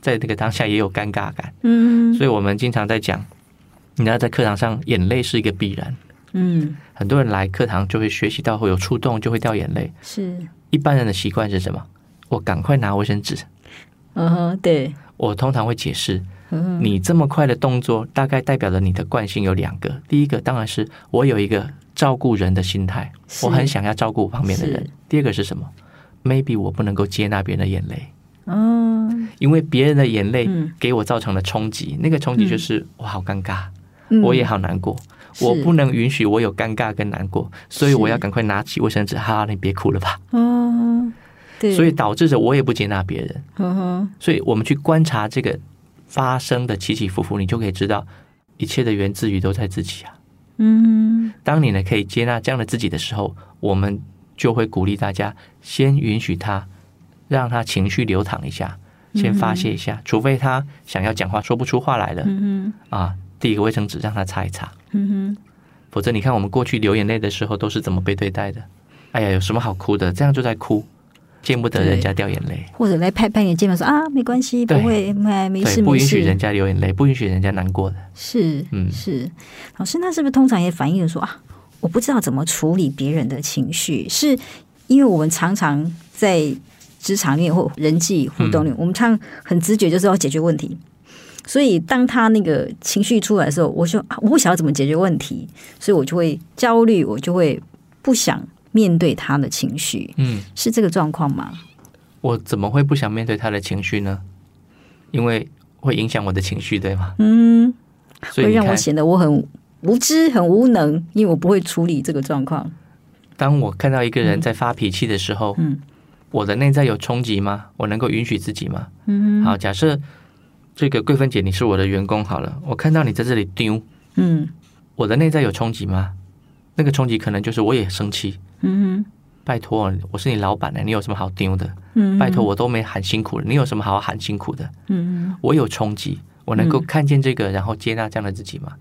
在这个当下也有尴尬感。嗯，所以我们经常在讲，你要在课堂上眼泪是一个必然。嗯，很多人来课堂就会学习到会有触动，就会掉眼泪。是一般人的习惯是什么？我赶快拿卫生纸。嗯哼，对。我通常会解释。你这么快的动作，大概代表了你的惯性有两个。第一个当然是我有一个照顾人的心态，我很想要照顾旁边的人。第二个是什么？Maybe 我不能够接纳别人的眼泪。嗯，因为别人的眼泪给我造成了冲击，那个冲击就是我好尴尬，我也好难过，我不能允许我有尴尬跟难过，所以我要赶快拿起卫生纸，哈，你别哭了吧。嗯，对，所以导致着我也不接纳别人。嗯哼，所以我们去观察这个。发生的起起伏伏，你就可以知道，一切的源自于都在自己啊。嗯，当你呢可以接纳这样的自己的时候，我们就会鼓励大家先允许他，让他情绪流淌一下，先发泄一下。除非他想要讲话说不出话来了，嗯啊，递一个卫生纸让他擦一擦。嗯哼，否则你看我们过去流眼泪的时候都是怎么被对待的？哎呀，有什么好哭的？这样就在哭。见不得人家掉眼泪，或者来拍拍你肩膀说啊，没关系，不会，没没事，不允许人家流眼泪，不允许人家难过的。是，嗯，是。老师，那是不是通常也反映说啊，我不知道怎么处理别人的情绪，是因为我们常常在职场里或人际互动里，嗯、我们常很直觉就是要解决问题，所以当他那个情绪出来的时候，我说我不晓得怎么解决问题，所以我就会焦虑，我就会不想。面对他的情绪，嗯，是这个状况吗？我怎么会不想面对他的情绪呢？因为会影响我的情绪，对吗？嗯，所以会让我显得我很无知、很无能，因为我不会处理这个状况。当我看到一个人在发脾气的时候，嗯，我的内在有冲击吗？我能够允许自己吗？嗯，好，假设这个桂芬姐你是我的员工，好了，我看到你在这里丢，嗯，我的内在有冲击吗？那个冲击可能就是我也生气。嗯哼，拜托，我是你老板呢，你有什么好丢的？嗯，拜托，我都没喊辛苦了，你有什么好喊辛苦的？嗯，我有冲击，我能够看见这个，然后接纳这样的自己吗？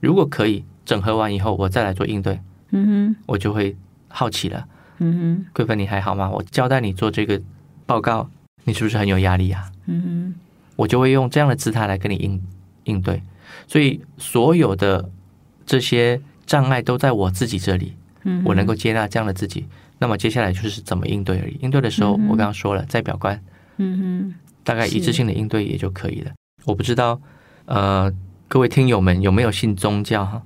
如果可以，整合完以后，我再来做应对。嗯哼，我就会好奇了。嗯哼，桂芬，你还好吗？我交代你做这个报告，你是不是很有压力啊？嗯哼，我就会用这样的姿态来跟你应应对。所以所有的这些障碍都在我自己这里。我能够接纳这样的自己，那么接下来就是怎么应对而已。应对的时候，我刚刚说了，在表观，嗯哼，大概一致性的应对也就可以了。我不知道，呃，各位听友们有没有信宗教哈？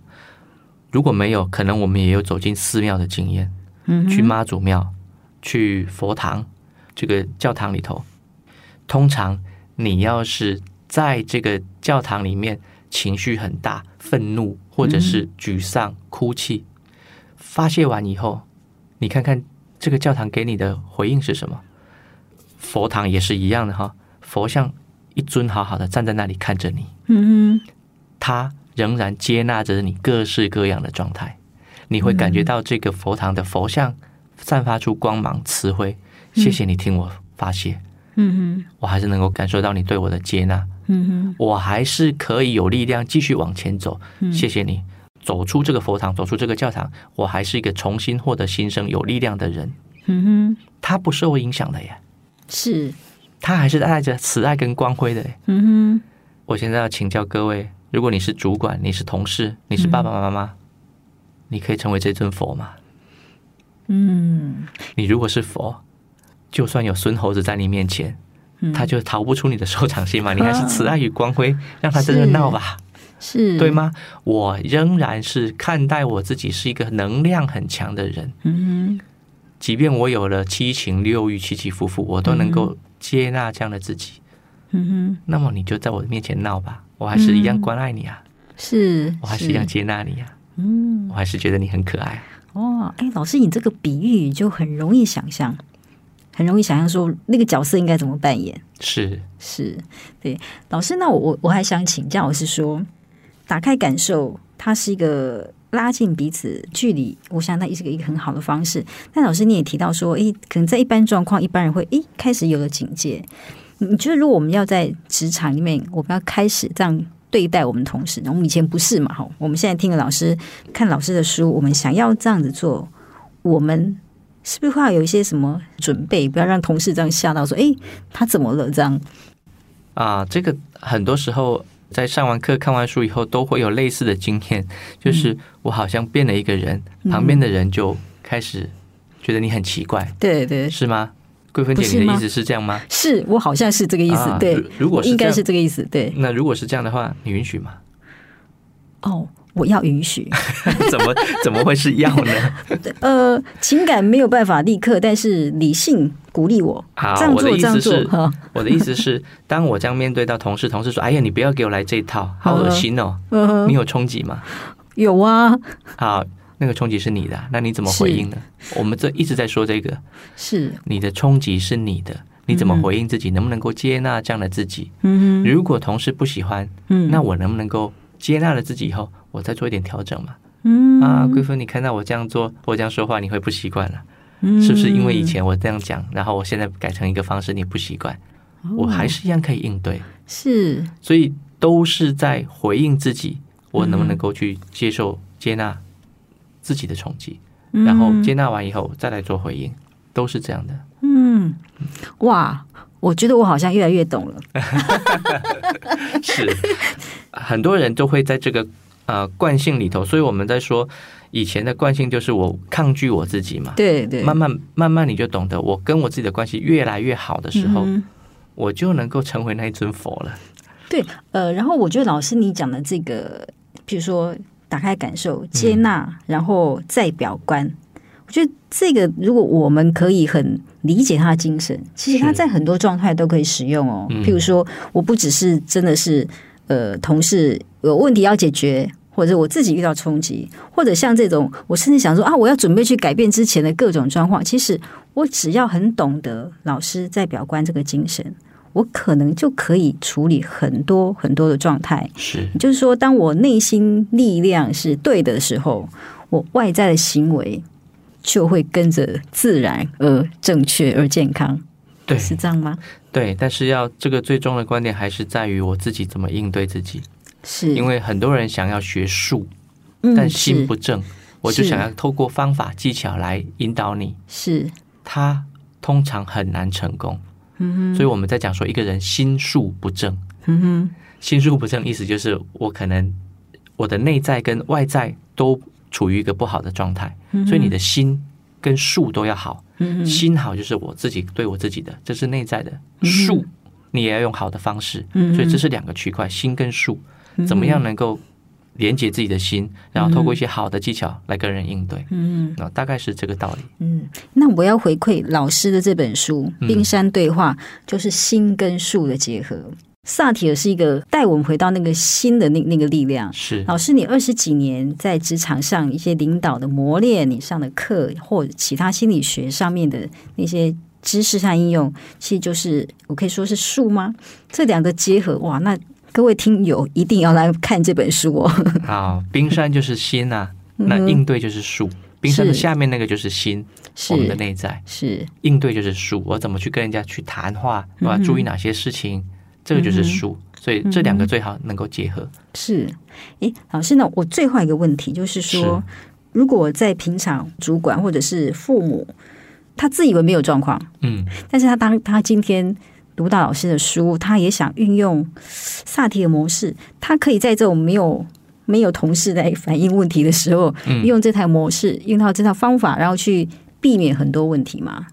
如果没有，可能我们也有走进寺庙的经验，嗯，去妈祖庙、去佛堂这个教堂里头。通常你要是在这个教堂里面情绪很大、愤怒或者是沮丧、哭泣。发泄完以后，你看看这个教堂给你的回应是什么？佛堂也是一样的哈，佛像一尊好好的站在那里看着你，嗯。哼，他仍然接纳着你各式各样的状态，你会感觉到这个佛堂的佛像散发出光芒慈悲，谢谢你听我发泄，嗯哼，我还是能够感受到你对我的接纳，嗯哼，我还是可以有力量继续往前走，谢谢你。走出这个佛堂，走出这个教堂，我还是一个重新获得新生、有力量的人。嗯哼，他不受影响的耶，是，他还是带着慈爱跟光辉的耶。嗯哼，我现在要请教各位，如果你是主管，你是同事，你是爸爸妈妈，嗯、你可以成为这尊佛吗？嗯，你如果是佛，就算有孙猴子在你面前，嗯、他就逃不出你的手掌心嘛。你还是慈爱与光辉，啊、让他在这闹吧，是对吗？我仍然是看待我自己是一个能量很强的人。嗯，即便我有了七情六欲起起伏伏，我都能够接纳这样的自己。嗯哼，那么你就在我的面前闹吧，我还是一样关爱你啊。是，我还是一样接纳你啊。嗯，我还是觉得你很可爱。哦，哎，老师，你这个比喻就很容易想象，很容易想象说那个角色应该怎么扮演。是是，对，老师，那我我我还想请教我是说，打开感受，它是一个拉近彼此距离，我想那也是个一个很好的方式。但老师你也提到说，哎，可能在一般状况，一般人会哎开始有了警戒。你觉得如果我们要在职场里面，我们要开始这样？对待我们同事，我们以前不是嘛？哈，我们现在听了老师看老师的书，我们想要这样子做，我们是不是会有一些什么准备？不要让同事这样吓到，说：“哎，他怎么了？”这样啊，这个很多时候在上完课、看完书以后，都会有类似的经验，就是我好像变了一个人，嗯、旁边的人就开始觉得你很奇怪，对对，是吗？桂芬姐，你的意思是这样吗？是我好像是这个意思，啊、对。如果是应该是这个意思，对。那如果是这样的话，你允许吗？哦，我要允许。怎么怎么会是要呢？呃，情感没有办法立刻，但是理性鼓励我。好，这样做，我的意思是，哦、我的意思是，当我这样面对到同事，同事说：“哎呀，你不要给我来这一套，好恶心哦。嗯哼”你有冲击吗？有啊。好。那个冲击是你的，那你怎么回应呢？我们这一直在说这个，是你的冲击是你的，你怎么回应自己？嗯、能不能够接纳这样的自己？嗯，如果同事不喜欢，嗯，那我能不能够接纳了自己以后，我再做一点调整嘛？嗯啊，贵妇，你看到我这样做，我这样说话，你会不习惯了？嗯，是不是因为以前我这样讲，然后我现在改成一个方式，你不习惯？哦、我还是一样可以应对，是，所以都是在回应自己，我能不能够去接受、接纳？自己的冲击，然后接纳完以后再来做回应，嗯、都是这样的。嗯，哇，我觉得我好像越来越懂了。是，很多人都会在这个呃惯性里头，所以我们在说以前的惯性就是我抗拒我自己嘛。对对，慢慢慢慢你就懂得，我跟我自己的关系越来越好的时候，嗯、我就能够成为那一尊佛了。对，呃，然后我觉得老师你讲的这个，比如说。打开感受，接纳，然后再表观。嗯、我觉得这个，如果我们可以很理解他的精神，其实他在很多状态都可以使用哦。譬如说，我不只是真的是呃同事有问题要解决，或者我自己遇到冲击，或者像这种，我甚至想说啊，我要准备去改变之前的各种状况。其实我只要很懂得老师在表观这个精神。我可能就可以处理很多很多的状态，是，就是说，当我内心力量是对的时候，我外在的行为就会跟着自然而正确而健康，对，是这样吗？对，但是要这个最终的观点还是在于我自己怎么应对自己，是。因为很多人想要学术，但心不正，嗯、我就想要透过方法技巧来引导你，是，他通常很难成功。嗯哼，所以我们在讲说一个人心术不正，嗯哼，心术不正意思就是我可能我的内在跟外在都处于一个不好的状态，嗯，所以你的心跟术都要好，嗯，心好就是我自己对我自己的，这是内在的，术，嗯，你也要用好的方式，嗯，所以这是两个区块，心跟术，怎么样能够连接自己的心，然后透过一些好的技巧来跟人应对，嗯，那大概是这个道理。嗯，那我要回馈老师的这本书《冰山对话》，就是心跟术的结合。萨提尔是一个带我们回到那个心的那那个力量。是老师，你二十几年在职场上一些领导的磨练，你上的课或者其他心理学上面的那些知识上应用，其实就是我可以说是术吗？这两个结合，哇，那。各位听友一定要来看这本书哦！好，冰山就是心呐、啊，那应对就是术。冰山的下面那个就是心，是我们的内在是应对就是术。我怎么去跟人家去谈话？我要注意哪些事情？这个就是术。所以这两个最好能够结合。是，诶，老师呢？我最后一个问题就是说，是如果在平常主管或者是父母，他自以为没有状况，嗯，但是他当他今天。读到老师的书，他也想运用萨提尔模式，他可以在这种没有没有同事来反映问题的时候，嗯、用这台模式，用到这套方法，然后去避免很多问题吗？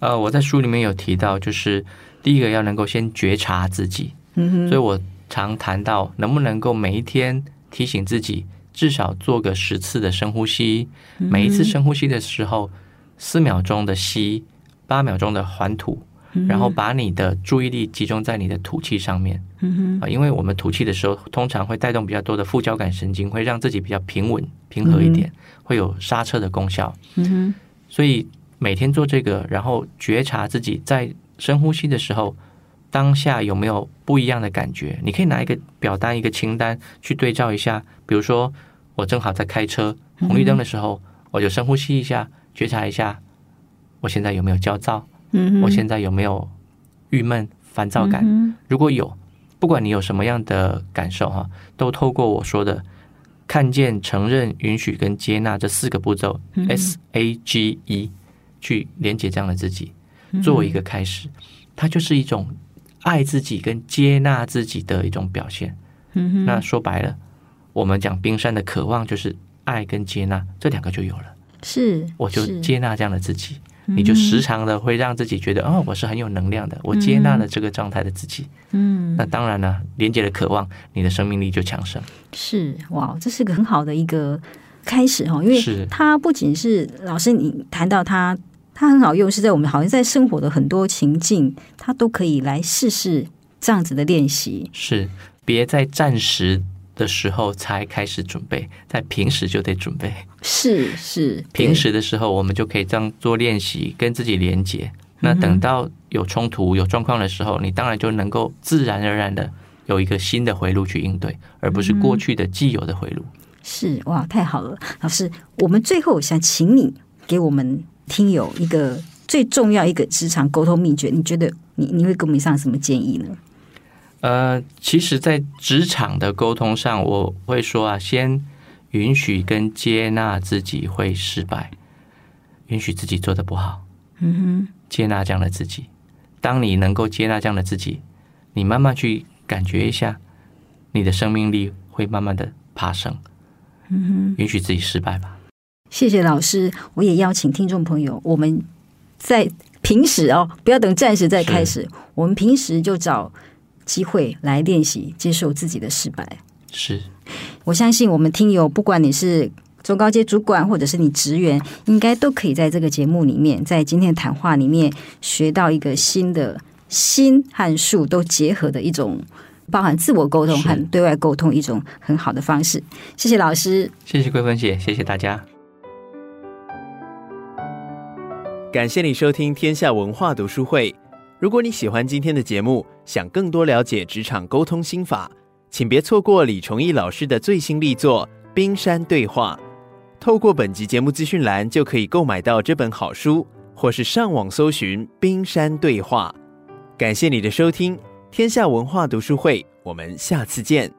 呃，我在书里面有提到，就是第一个要能够先觉察自己，所以我常谈到能不能够每一天提醒自己，至少做个十次的深呼吸，每一次深呼吸的时候，四秒钟的吸，八秒钟的缓吐。然后把你的注意力集中在你的吐气上面，嗯哼，因为我们吐气的时候，通常会带动比较多的副交感神经，会让自己比较平稳、平和一点，会有刹车的功效。所以每天做这个，然后觉察自己在深呼吸的时候，当下有没有不一样的感觉？你可以拿一个表单、一个清单去对照一下。比如说，我正好在开车，红绿灯的时候，我就深呼吸一下，觉察一下，我现在有没有焦躁？嗯，我现在有没有郁闷、烦躁感？嗯、如果有，不管你有什么样的感受哈，都透过我说的看见、承认、允许跟接纳这四个步骤、嗯、S A G E 去连接这样的自己，作为一个开始，它就是一种爱自己跟接纳自己的一种表现。嗯，那说白了，我们讲冰山的渴望就是爱跟接纳，这两个就有了。是，我就接纳这样的自己。你就时常的会让自己觉得，哦，我是很有能量的，我接纳了这个状态的自己。嗯，那当然了，连接的渴望，你的生命力就强盛。是哇，这是个很好的一个开始哈，因为它不仅是老师你谈到它，它很好用，是在我们好像在生活的很多情境，它都可以来试试这样子的练习。是，别在暂时的时候才开始准备，在平时就得准备。是是，平时的时候我们就可以这样做练习，跟自己连接。那等到有冲突、有状况的时候，你当然就能够自然而然的有一个新的回路去应对，而不是过去的既有的回路。是哇，太好了，老师，我们最后想请你给我们听友一个最重要一个职场沟通秘诀，你觉得你你会给我们上什么建议呢？呃，其实，在职场的沟通上，我会说啊，先允许跟接纳自己会失败，允许自己做的不好，嗯哼，接纳这样的自己。当你能够接纳这样的自己，你慢慢去感觉一下，你的生命力会慢慢的爬升，嗯哼，允许自己失败吧。谢谢老师，我也邀请听众朋友，我们在平时哦，不要等战时再开始，我们平时就找。机会来练习接受自己的失败。是，我相信我们听友，不管你是中高阶主管，或者是你职员，应该都可以在这个节目里面，在今天的谈话里面学到一个新的心和术都结合的一种，包含自我沟通和对外沟通一种很好的方式。谢谢老师，谢谢桂芬姐，谢谢大家。感谢你收听天下文化读书会。如果你喜欢今天的节目，想更多了解职场沟通心法，请别错过李崇义老师的最新力作《冰山对话》。透过本集节目资讯栏就可以购买到这本好书，或是上网搜寻《冰山对话》。感谢你的收听，天下文化读书会，我们下次见。